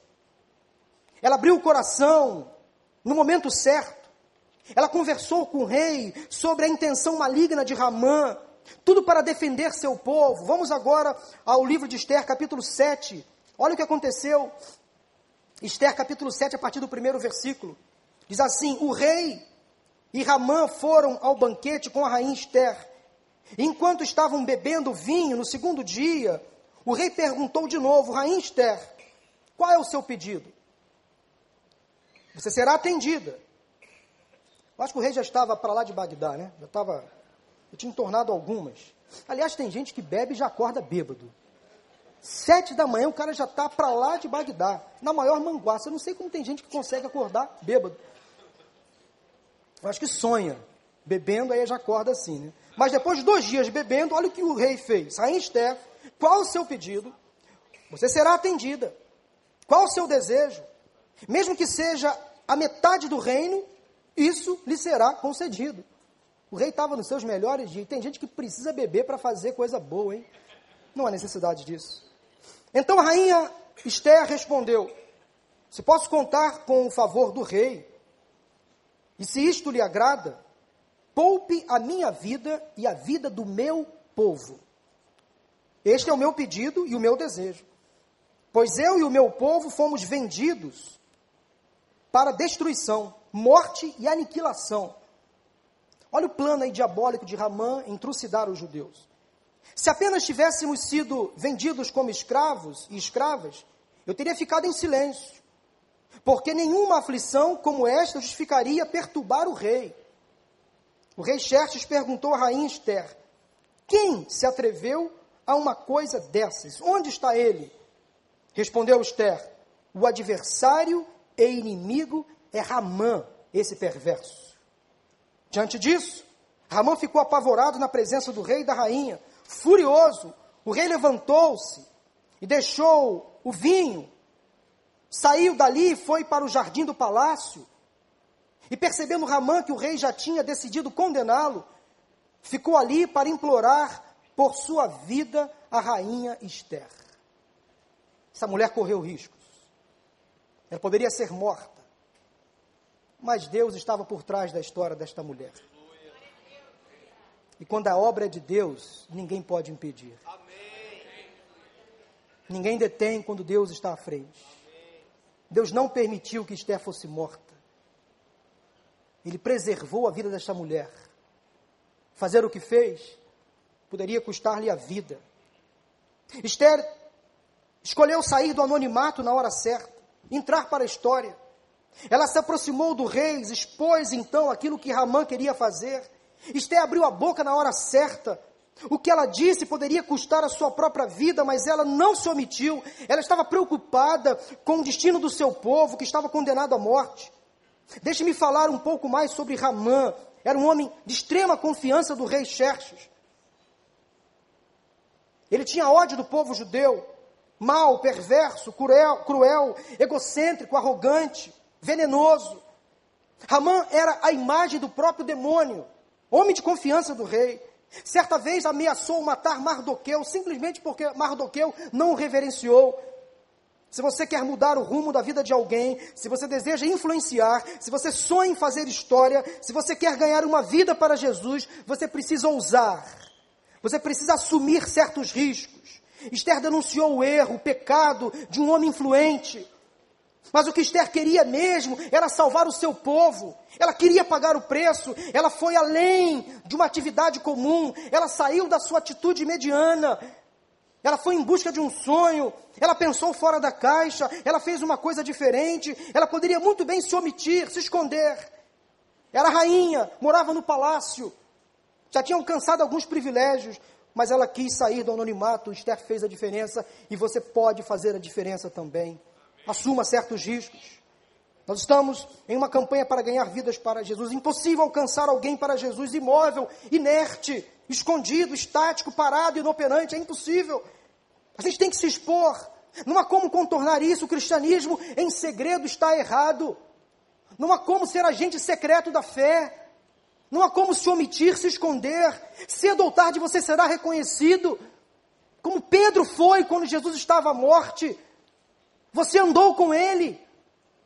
ela abriu o coração no momento certo. Ela conversou com o rei sobre a intenção maligna de Ramã, tudo para defender seu povo. Vamos agora ao livro de Esther, capítulo 7. Olha o que aconteceu. Esther, capítulo 7, a partir do primeiro versículo. Diz assim: O rei e Ramã foram ao banquete com a rainha Esther. Enquanto estavam bebendo vinho no segundo dia, o rei perguntou de novo: Rainha Esther, qual é o seu pedido? Você será atendida. Eu acho que o rei já estava para lá de Bagdá, né? Já estava. Eu tinha tornado algumas. Aliás, tem gente que bebe e já acorda bêbado. Sete da manhã o cara já está para lá de Bagdá, na maior manguaça. Eu não sei como tem gente que consegue acordar bêbado. Eu acho que sonha, bebendo, aí já acorda assim, né? Mas depois de dois dias bebendo, olha o que o rei fez. Rainha Esther, qual o seu pedido? Você será atendida. Qual o seu desejo? Mesmo que seja a metade do reino, isso lhe será concedido. O rei estava nos seus melhores dias. Tem gente que precisa beber para fazer coisa boa, hein? Não há necessidade disso. Então a rainha Esther respondeu: Se posso contar com o favor do rei, e se isto lhe agrada, poupe a minha vida e a vida do meu povo. Este é o meu pedido e o meu desejo. Pois eu e o meu povo fomos vendidos para destruição, morte e aniquilação. Olha o plano aí diabólico de Ramã em trucidar os judeus. Se apenas tivéssemos sido vendidos como escravos e escravas, eu teria ficado em silêncio porque nenhuma aflição como esta justificaria perturbar o rei. O rei Xerxes perguntou à rainha Esther: Quem se atreveu a uma coisa dessas? Onde está ele? Respondeu Esther: O adversário e inimigo é Ramã, esse perverso. Diante disso, Ramã ficou apavorado na presença do rei e da rainha. Furioso, o rei levantou-se e deixou o vinho Saiu dali e foi para o jardim do palácio. E percebendo Ramã que o rei já tinha decidido condená-lo, ficou ali para implorar por sua vida a rainha Esther. Essa mulher correu riscos. Ela poderia ser morta. Mas Deus estava por trás da história desta mulher. E quando a obra é de Deus, ninguém pode impedir. Ninguém detém quando Deus está à frente. Deus não permitiu que Esther fosse morta. Ele preservou a vida desta mulher. Fazer o que fez poderia custar-lhe a vida. Esther escolheu sair do anonimato na hora certa, entrar para a história. Ela se aproximou do rei, expôs então aquilo que Ramã queria fazer. Esther abriu a boca na hora certa o que ela disse poderia custar a sua própria vida, mas ela não se omitiu. Ela estava preocupada com o destino do seu povo, que estava condenado à morte. Deixe-me falar um pouco mais sobre Ramã. Era um homem de extrema confiança do rei Xerxes. Ele tinha ódio do povo judeu, mau, perverso, cruel, cruel egocêntrico, arrogante, venenoso. Ramã era a imagem do próprio demônio, homem de confiança do rei. Certa vez ameaçou matar Mardoqueu, simplesmente porque Mardoqueu não o reverenciou. Se você quer mudar o rumo da vida de alguém, se você deseja influenciar, se você sonha em fazer história, se você quer ganhar uma vida para Jesus, você precisa ousar. Você precisa assumir certos riscos. Esther denunciou o erro, o pecado de um homem influente. Mas o que Esther queria mesmo era salvar o seu povo. Ela queria pagar o preço. Ela foi além de uma atividade comum. Ela saiu da sua atitude mediana. Ela foi em busca de um sonho. Ela pensou fora da caixa. Ela fez uma coisa diferente. Ela poderia muito bem se omitir, se esconder. Era rainha, morava no palácio. Já tinha alcançado alguns privilégios. Mas ela quis sair do anonimato. Esther fez a diferença. E você pode fazer a diferença também assuma certos riscos. Nós estamos em uma campanha para ganhar vidas para Jesus. Impossível alcançar alguém para Jesus imóvel, inerte, escondido, estático, parado, inoperante. É impossível. A gente tem que se expor. Não há como contornar isso. O cristianismo em segredo está errado. Não há como ser agente secreto da fé. Não há como se omitir, se esconder. Cedo ou tarde você será reconhecido. Como Pedro foi quando Jesus estava à morte. Você andou com ele.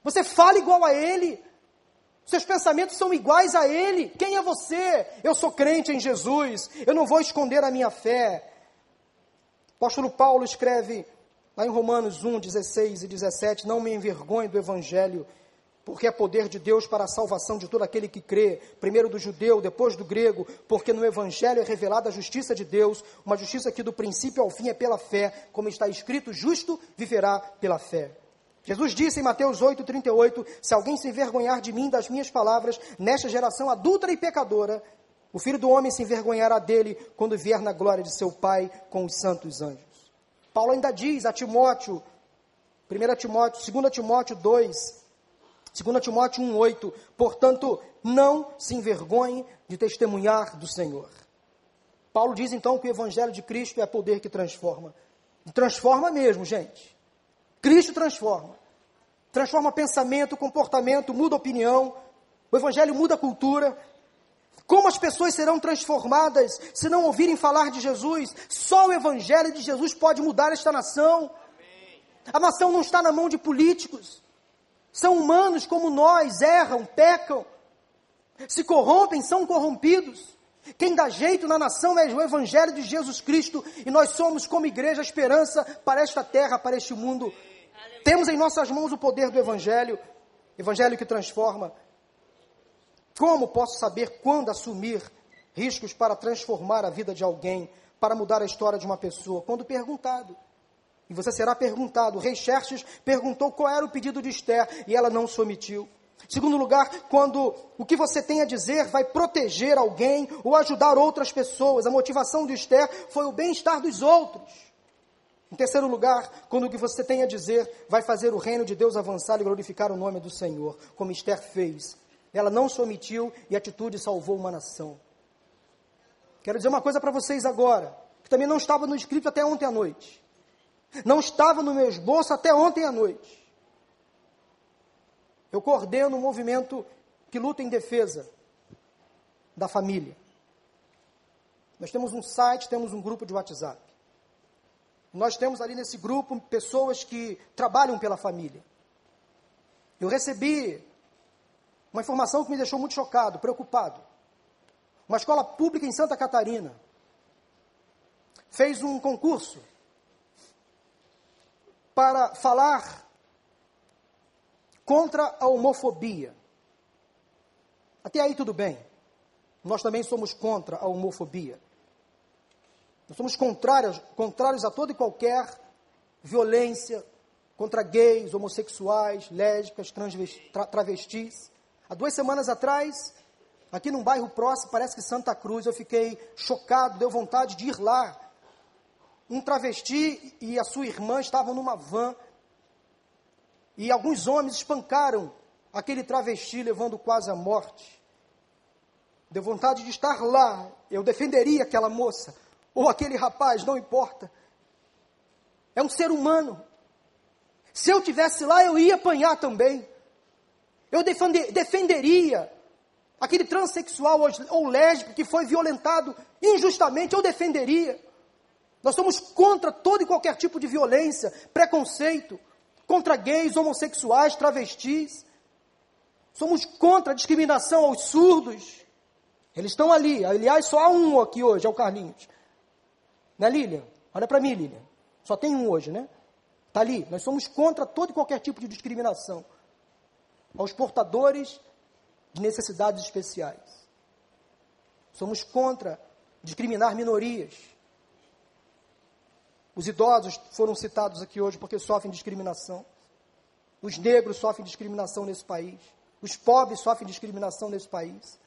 Você fala igual a ele. Seus pensamentos são iguais a ele. Quem é você? Eu sou crente em Jesus. Eu não vou esconder a minha fé. O apóstolo Paulo escreve lá em Romanos 1, 16 e 17: Não me envergonhe do evangelho, porque é poder de Deus para a salvação de todo aquele que crê, primeiro do judeu, depois do grego, porque no evangelho é revelada a justiça de Deus, uma justiça que do princípio ao fim é pela fé, como está escrito: justo viverá pela fé. Jesus disse em Mateus 8,38: Se alguém se envergonhar de mim, das minhas palavras, nesta geração adulta e pecadora, o filho do homem se envergonhará dele quando vier na glória de seu Pai com os santos anjos. Paulo ainda diz a Timóteo, 1 Timóteo, 2 Timóteo 2, 2 Timóteo 1,8: Portanto, não se envergonhe de testemunhar do Senhor. Paulo diz então que o Evangelho de Cristo é poder que transforma. Transforma mesmo, gente. Cristo transforma. Transforma pensamento, comportamento, muda opinião. O Evangelho muda a cultura. Como as pessoas serão transformadas se não ouvirem falar de Jesus? Só o Evangelho de Jesus pode mudar esta nação. A nação não está na mão de políticos. São humanos como nós, erram, pecam, se corrompem, são corrompidos. Quem dá jeito na nação é o Evangelho de Jesus Cristo e nós somos, como igreja, a esperança para esta terra, para este mundo. Temos em nossas mãos o poder do Evangelho, Evangelho que transforma. Como posso saber quando assumir riscos para transformar a vida de alguém, para mudar a história de uma pessoa? Quando perguntado. E você será perguntado. O rei Xerxes perguntou qual era o pedido de Esther e ela não se omitiu. Segundo lugar, quando o que você tem a dizer vai proteger alguém ou ajudar outras pessoas. A motivação de Esther foi o bem-estar dos outros. Em terceiro lugar, quando o que você tem a dizer vai fazer o reino de Deus avançar e glorificar o nome do Senhor, como Esther fez. Ela não se omitiu e a atitude salvou uma nação. Quero dizer uma coisa para vocês agora, que também não estava no escrito até ontem à noite. Não estava no meu esboço até ontem à noite. Eu coordeno um movimento que luta em defesa da família. Nós temos um site, temos um grupo de WhatsApp. Nós temos ali nesse grupo pessoas que trabalham pela família. Eu recebi uma informação que me deixou muito chocado, preocupado. Uma escola pública em Santa Catarina fez um concurso para falar contra a homofobia. Até aí tudo bem. Nós também somos contra a homofobia. Nós somos contrários, contrários a toda e qualquer violência contra gays, homossexuais, lésbicas, tra travestis. Há duas semanas atrás, aqui num bairro próximo, parece que Santa Cruz, eu fiquei chocado, deu vontade de ir lá. Um travesti e a sua irmã estavam numa van e alguns homens espancaram aquele travesti, levando quase à morte. Deu vontade de estar lá, eu defenderia aquela moça, ou aquele rapaz, não importa. É um ser humano. Se eu tivesse lá, eu ia apanhar também. Eu defender, defenderia aquele transexual ou, lésbico que foi violentado injustamente, eu defenderia. Nós somos contra todo e qualquer tipo de violência, preconceito, contra gays, homossexuais, travestis. Somos contra a discriminação aos surdos. Eles estão ali. Aliás, só há um aqui hoje, é o Carlinhos. Né, Lilian? Olha para mim, Lilian. Só tem um hoje, né? Está ali. Nós somos contra todo e qualquer tipo de discriminação aos portadores de necessidades especiais. Somos contra discriminar minorias. Os idosos foram citados aqui hoje porque sofrem discriminação. Os negros sofrem discriminação nesse país. Os pobres sofrem discriminação nesse país.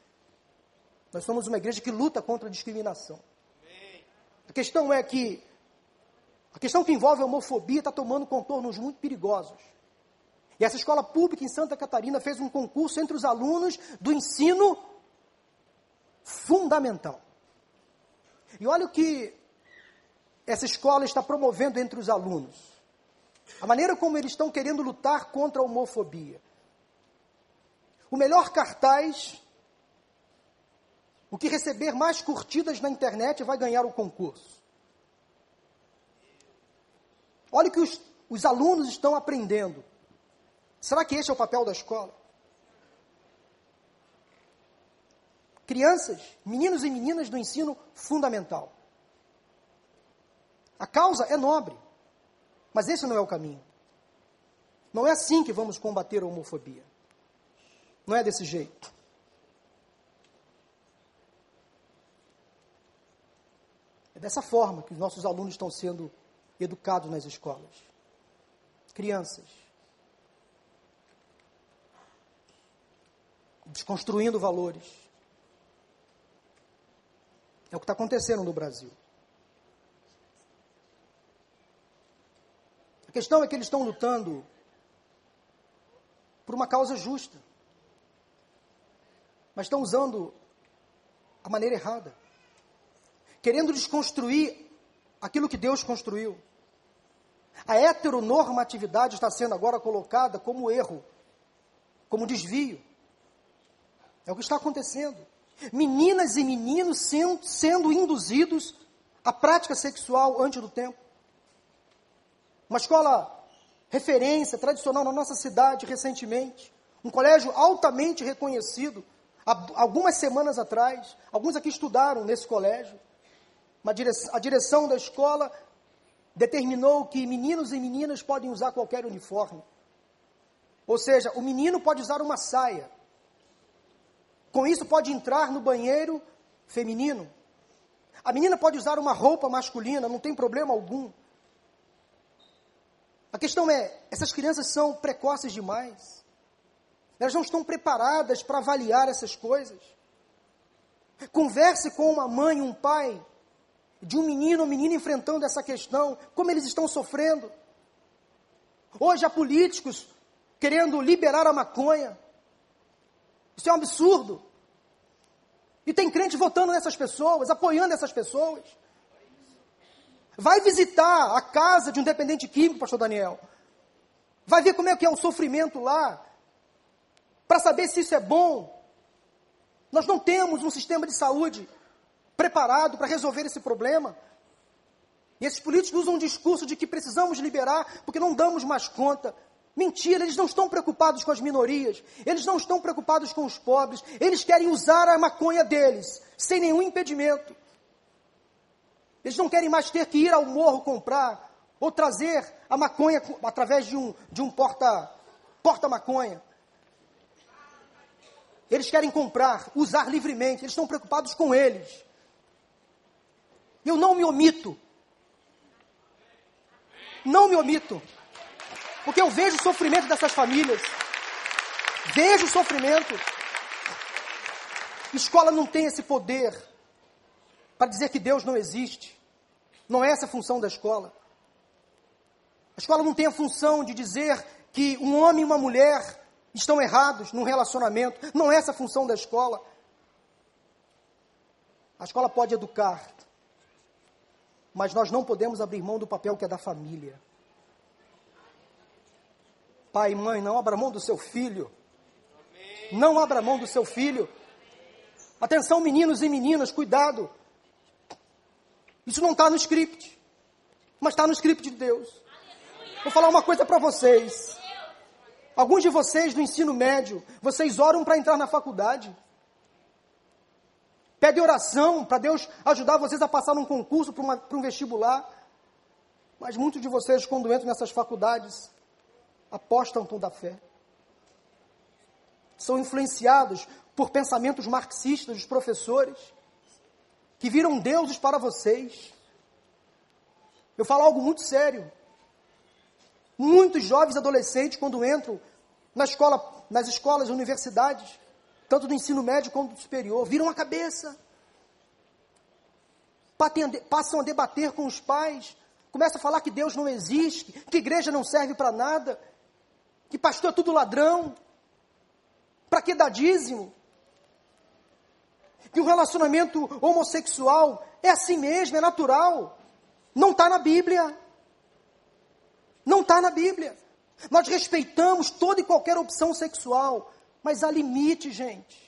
Nós somos uma igreja que luta contra a discriminação. A questão é que a questão que envolve a homofobia está tomando contornos muito perigosos. E essa escola pública em Santa Catarina fez um concurso entre os alunos do ensino fundamental. E olha o que essa escola está promovendo entre os alunos. A maneira como eles estão querendo lutar contra a homofobia. O melhor cartaz, o que receber mais curtidas na internet vai ganhar o concurso. Olha o que os, os alunos estão aprendendo. Será que esse é o papel da escola? Crianças, meninos e meninas do ensino fundamental. A causa é nobre, mas esse não é o caminho. Não é assim que vamos combater a homofobia. Não é desse jeito. É dessa forma que os nossos alunos estão sendo educados nas escolas. Crianças. Desconstruindo valores. É o que está acontecendo no Brasil. Questão é que eles estão lutando por uma causa justa, mas estão usando a maneira errada, querendo desconstruir aquilo que Deus construiu. A heteronormatividade está sendo agora colocada como erro, como desvio. É o que está acontecendo. Meninas e meninos sendo, sendo induzidos à prática sexual antes do tempo. Uma escola referência, tradicional na nossa cidade recentemente. Um colégio altamente reconhecido. Algumas semanas atrás, alguns aqui estudaram nesse colégio. A direção da escola determinou que meninos e meninas podem usar qualquer uniforme. Ou seja, o menino pode usar uma saia. Com isso, pode entrar no banheiro feminino. A menina pode usar uma roupa masculina, não tem problema algum. A questão é: essas crianças são precoces demais. Elas não estão preparadas para avaliar essas coisas. Converse com uma mãe, um pai, de um menino ou menina enfrentando essa questão, como eles estão sofrendo. Hoje há políticos querendo liberar a maconha. Isso é um absurdo. E tem crente votando nessas pessoas, apoiando essas pessoas. Vai visitar a casa de um dependente químico, pastor Daniel. Vai ver como é que é o sofrimento lá. Para saber se isso é bom. Nós não temos um sistema de saúde preparado para resolver esse problema. E esses políticos usam um discurso de que precisamos liberar porque não damos mais conta. Mentira, eles não estão preocupados com as minorias, eles não estão preocupados com os pobres, eles querem usar a maconha deles, sem nenhum impedimento. Eles não querem mais ter que ir ao morro comprar, ou trazer a maconha através de um, de um porta, porta-maconha. Eles querem comprar, usar livremente, eles estão preocupados com eles. Eu não me omito. Não me omito. Porque eu vejo o sofrimento dessas famílias. Vejo o sofrimento. Escola não tem esse poder para dizer que Deus não existe. Não é essa a função da escola. A escola não tem a função de dizer que um homem e uma mulher estão errados num relacionamento. Não é essa a função da escola. A escola pode educar, mas nós não podemos abrir mão do papel que é da família. Pai e mãe, não abra mão do seu filho. Não abra mão do seu filho. Atenção, meninos e meninas, cuidado. Isso não está no script, mas está no script de Deus. Vou falar uma coisa para vocês. Alguns de vocês do ensino médio, vocês oram para entrar na faculdade. Pede oração para Deus ajudar vocês a passar num concurso para um vestibular. Mas muitos de vocês, quando entram nessas faculdades, apostam toda a fé. São influenciados por pensamentos marxistas dos professores, que viram deuses para vocês. Eu falo algo muito sério. Muitos jovens adolescentes, quando entram na escola, nas escolas, universidades, tanto do ensino médio quanto do superior, viram a cabeça. Passam a debater com os pais, começam a falar que Deus não existe, que igreja não serve para nada, que pastor é tudo ladrão, para que dar dízimo? Que o relacionamento homossexual é assim mesmo, é natural. Não está na Bíblia. Não está na Bíblia. Nós respeitamos toda e qualquer opção sexual, mas há limite, gente.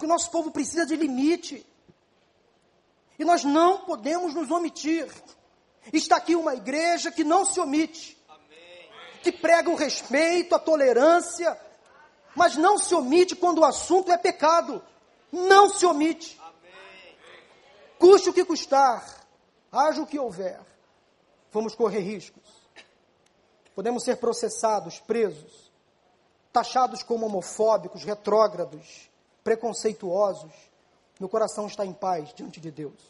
O nosso povo precisa de limite. E nós não podemos nos omitir. Está aqui uma igreja que não se omite, que prega o respeito, a tolerância, mas não se omite quando o assunto é pecado. Não se omite. Custe o que custar, haja o que houver, vamos correr riscos. Podemos ser processados, presos, taxados como homofóbicos, retrógrados, preconceituosos. Meu coração está em paz diante de Deus.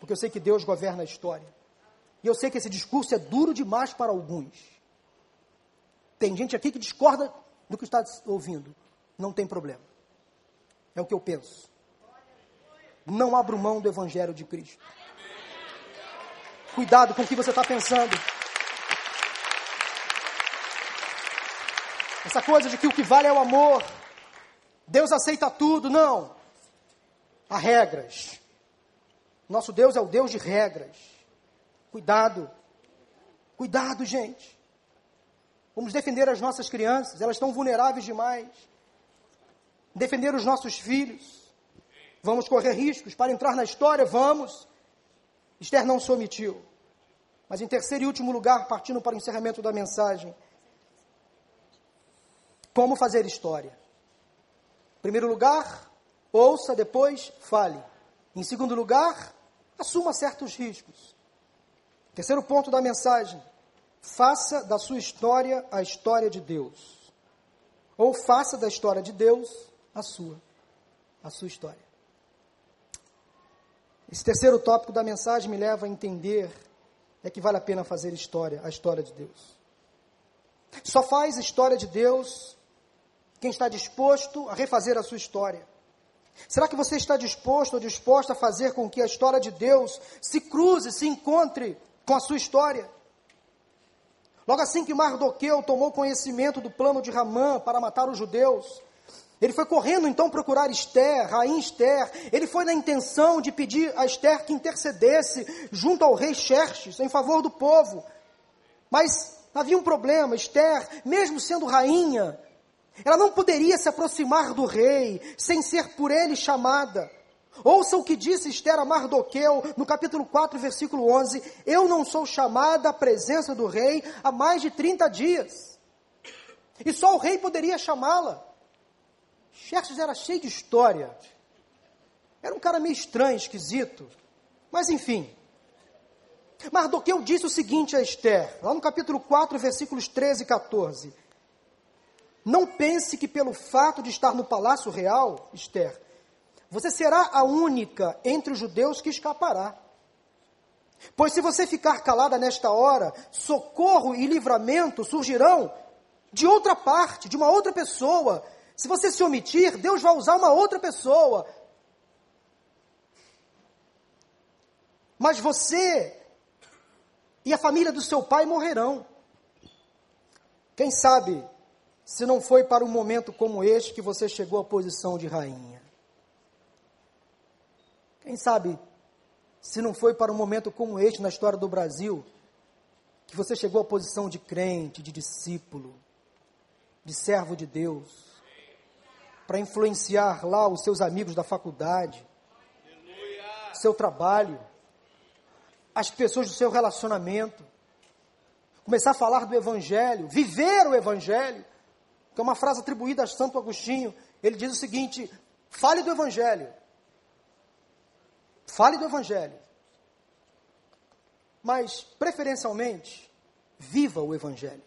Porque eu sei que Deus governa a história. E eu sei que esse discurso é duro demais para alguns. Tem gente aqui que discorda do que está ouvindo. Não tem problema. É o que eu penso. Não abro mão do Evangelho de Cristo. Cuidado com o que você está pensando. Essa coisa de que o que vale é o amor. Deus aceita tudo. Não. Há regras. Nosso Deus é o Deus de regras. Cuidado. Cuidado, gente. Vamos defender as nossas crianças, elas estão vulneráveis demais. Defender os nossos filhos. Vamos correr riscos para entrar na história? Vamos. Esther não se omitiu. Mas em terceiro e último lugar, partindo para o encerramento da mensagem, como fazer história? Em primeiro lugar, ouça, depois fale. Em segundo lugar, assuma certos riscos. Terceiro ponto da mensagem: faça da sua história a história de Deus. Ou faça da história de Deus a sua, a sua história. Esse terceiro tópico da mensagem me leva a entender é que vale a pena fazer história, a história de Deus. Só faz história de Deus quem está disposto a refazer a sua história. Será que você está disposto ou disposta a fazer com que a história de Deus se cruze, se encontre com a sua história? Logo assim que Mardoqueu tomou conhecimento do plano de Ramã para matar os judeus, ele foi correndo então procurar Esther, rainha Esther. Ele foi na intenção de pedir a Esther que intercedesse junto ao rei Xerxes em favor do povo. Mas havia um problema, Esther, mesmo sendo rainha, ela não poderia se aproximar do rei sem ser por ele chamada. Ouça o que disse Esther a Mardoqueu no capítulo 4, versículo 11: Eu não sou chamada à presença do rei há mais de 30 dias. E só o rei poderia chamá-la. Xerxes era cheio de história. Era um cara meio estranho, esquisito. Mas enfim. Mardoqueu disse o seguinte a Esther, lá no capítulo 4, versículos 13 e 14: não pense que pelo fato de estar no palácio real, Esther, você será a única entre os judeus que escapará. Pois se você ficar calada nesta hora, socorro e livramento surgirão de outra parte, de uma outra pessoa. Se você se omitir, Deus vai usar uma outra pessoa. Mas você e a família do seu pai morrerão. Quem sabe se não foi para um momento como este que você chegou à posição de rainha? Quem sabe, se não foi para um momento como este na história do Brasil, que você chegou à posição de crente, de discípulo, de servo de Deus, para influenciar lá os seus amigos da faculdade, seu trabalho, as pessoas do seu relacionamento, começar a falar do Evangelho, viver o Evangelho, que é uma frase atribuída a Santo Agostinho. Ele diz o seguinte: fale do Evangelho. Fale do Evangelho. Mas, preferencialmente, viva o Evangelho.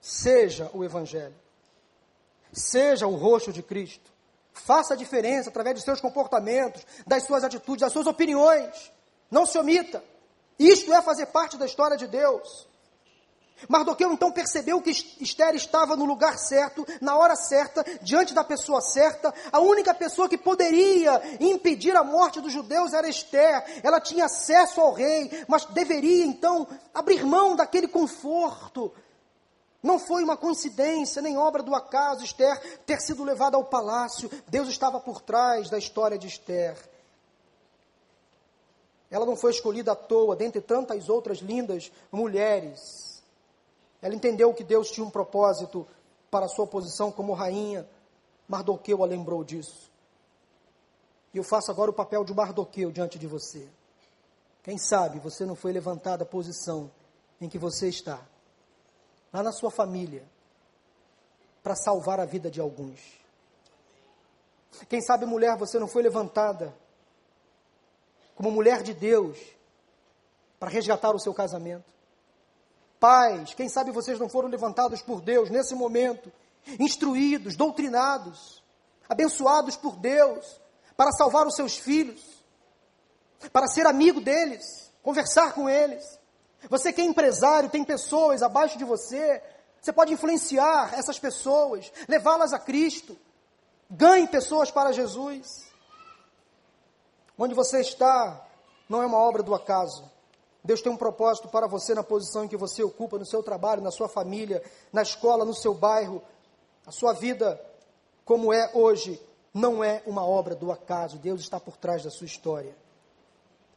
Seja o Evangelho. Seja o rosto de Cristo. Faça a diferença através de seus comportamentos, das suas atitudes, das suas opiniões. Não se omita. Isto é fazer parte da história de Deus. Mardoqueu então percebeu que Esther estava no lugar certo, na hora certa, diante da pessoa certa. A única pessoa que poderia impedir a morte dos judeus era Esther. Ela tinha acesso ao rei, mas deveria então abrir mão daquele conforto. Não foi uma coincidência, nem obra do acaso Esther ter sido levada ao palácio. Deus estava por trás da história de Esther. Ela não foi escolhida à toa, dentre tantas outras lindas mulheres ela entendeu que Deus tinha um propósito para a sua posição como rainha. Mardoqueu a lembrou disso. E eu faço agora o papel de Mardoqueu diante de você. Quem sabe você não foi levantado à posição em que você está, lá na sua família, para salvar a vida de alguns. Quem sabe, mulher, você não foi levantada como mulher de Deus para resgatar o seu casamento pais, quem sabe vocês não foram levantados por Deus nesse momento, instruídos, doutrinados, abençoados por Deus, para salvar os seus filhos, para ser amigo deles, conversar com eles. Você que é empresário, tem pessoas abaixo de você, você pode influenciar essas pessoas, levá-las a Cristo. Ganhe pessoas para Jesus. Onde você está não é uma obra do acaso. Deus tem um propósito para você na posição em que você ocupa, no seu trabalho, na sua família, na escola, no seu bairro. A sua vida, como é hoje, não é uma obra do acaso. Deus está por trás da sua história.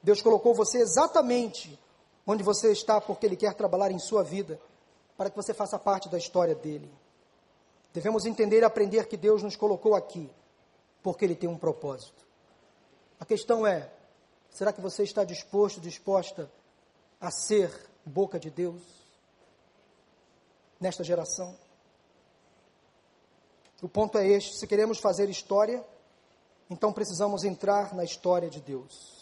Deus colocou você exatamente onde você está, porque Ele quer trabalhar em sua vida, para que você faça parte da história dele. Devemos entender e aprender que Deus nos colocou aqui, porque Ele tem um propósito. A questão é: será que você está disposto, disposta a ser boca de Deus nesta geração? O ponto é este: se queremos fazer história, então precisamos entrar na história de Deus.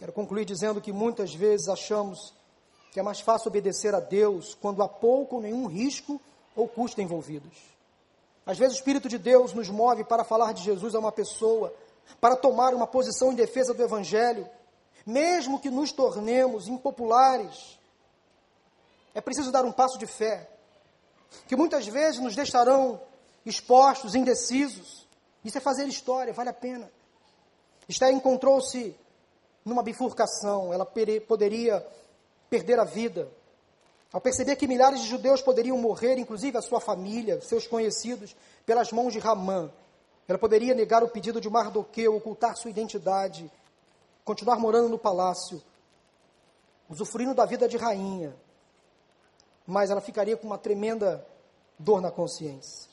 Quero concluir dizendo que muitas vezes achamos que é mais fácil obedecer a Deus quando há pouco ou nenhum risco ou custo envolvidos. Às vezes o Espírito de Deus nos move para falar de Jesus a uma pessoa, para tomar uma posição em defesa do Evangelho, mesmo que nos tornemos impopulares, é preciso dar um passo de fé, que muitas vezes nos deixarão expostos, indecisos. Isso é fazer história, vale a pena. Esther encontrou-se numa bifurcação, ela poderia perder a vida. Ao perceber que milhares de judeus poderiam morrer, inclusive a sua família, seus conhecidos, pelas mãos de Ramã, ela poderia negar o pedido de Mardoqueu, ocultar sua identidade continuar morando no palácio, usufruindo da vida de rainha, mas ela ficaria com uma tremenda dor na consciência.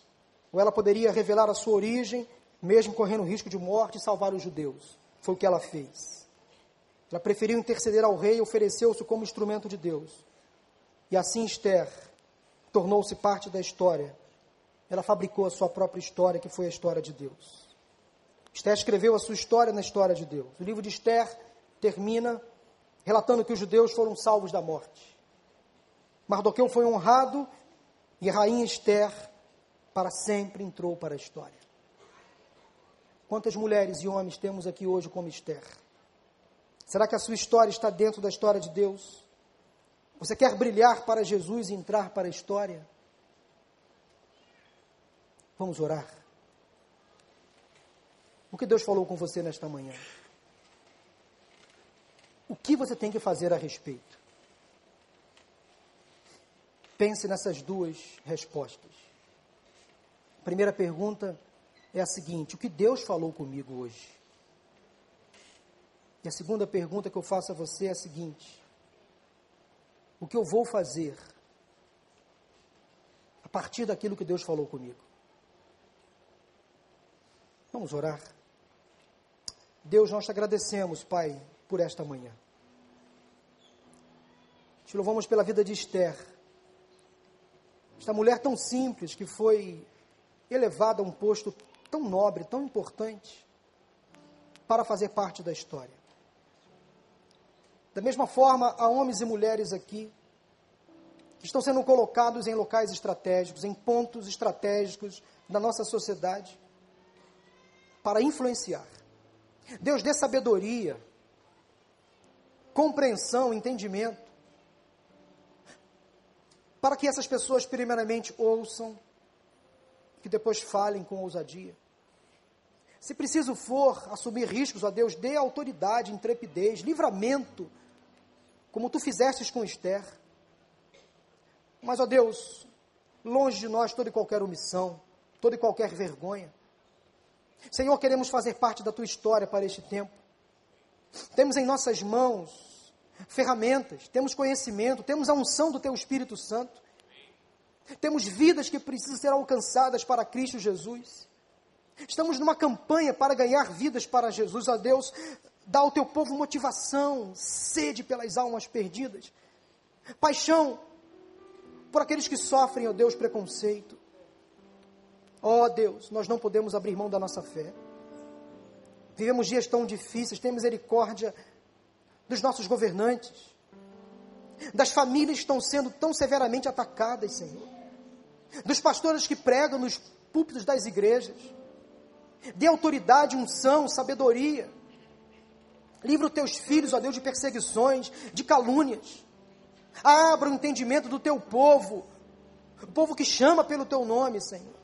Ou ela poderia revelar a sua origem, mesmo correndo risco de morte, e salvar os judeus. Foi o que ela fez. Ela preferiu interceder ao rei e ofereceu-se como instrumento de Deus. E assim Esther tornou-se parte da história. Ela fabricou a sua própria história, que foi a história de Deus. Esther escreveu a sua história na história de Deus. O livro de Esther termina relatando que os judeus foram salvos da morte. Mardoqueu foi honrado e a rainha Esther para sempre entrou para a história. Quantas mulheres e homens temos aqui hoje como Esther? Será que a sua história está dentro da história de Deus? Você quer brilhar para Jesus e entrar para a história? Vamos orar. O que Deus falou com você nesta manhã? O que você tem que fazer a respeito? Pense nessas duas respostas. A primeira pergunta é a seguinte: o que Deus falou comigo hoje? E a segunda pergunta que eu faço a você é a seguinte: o que eu vou fazer a partir daquilo que Deus falou comigo? Vamos orar. Deus, nós te agradecemos, Pai, por esta manhã. Te louvamos pela vida de Esther, esta mulher tão simples que foi elevada a um posto tão nobre, tão importante, para fazer parte da história. Da mesma forma, há homens e mulheres aqui que estão sendo colocados em locais estratégicos, em pontos estratégicos da nossa sociedade, para influenciar Deus dê sabedoria, compreensão, entendimento. para que essas pessoas, primeiramente, ouçam, que depois falem com ousadia. Se preciso for assumir riscos, ó Deus, dê autoridade, intrepidez, livramento, como tu fizestes com Esther. Mas, ó Deus, longe de nós toda e qualquer omissão, toda e qualquer vergonha. Senhor, queremos fazer parte da tua história para este tempo. Temos em nossas mãos ferramentas, temos conhecimento, temos a unção do teu Espírito Santo. Temos vidas que precisam ser alcançadas para Cristo Jesus. Estamos numa campanha para ganhar vidas para Jesus. A Deus, dá ao teu povo motivação, sede pelas almas perdidas, paixão por aqueles que sofrem, ó Deus, preconceito. Ó Deus, nós não podemos abrir mão da nossa fé. Vivemos dias tão difíceis, tem misericórdia dos nossos governantes, das famílias que estão sendo tão severamente atacadas, Senhor, dos pastores que pregam nos púlpitos das igrejas Dê autoridade, unção, sabedoria. Livra os teus filhos, ó Deus, de perseguições, de calúnias. Abra o entendimento do teu povo, o povo que chama pelo teu nome, Senhor.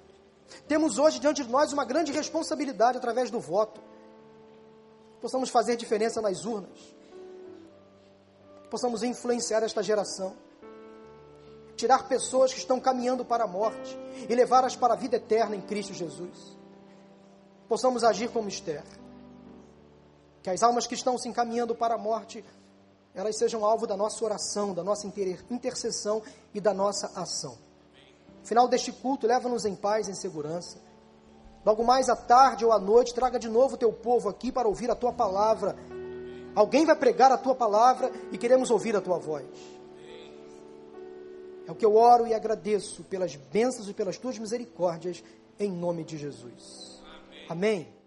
Temos hoje diante de nós uma grande responsabilidade através do voto. Possamos fazer diferença nas urnas. Possamos influenciar esta geração. Tirar pessoas que estão caminhando para a morte e levá-las para a vida eterna em Cristo Jesus possamos agir como Esther. Que as almas que estão se encaminhando para a morte, elas sejam alvo da nossa oração, da nossa intercessão e da nossa ação. Final deste culto, leva-nos em paz, em segurança. Logo mais à tarde ou à noite, traga de novo o teu povo aqui para ouvir a tua palavra. Alguém vai pregar a tua palavra e queremos ouvir a tua voz. É o que eu oro e agradeço pelas bênçãos e pelas tuas misericórdias, em nome de Jesus. Amém.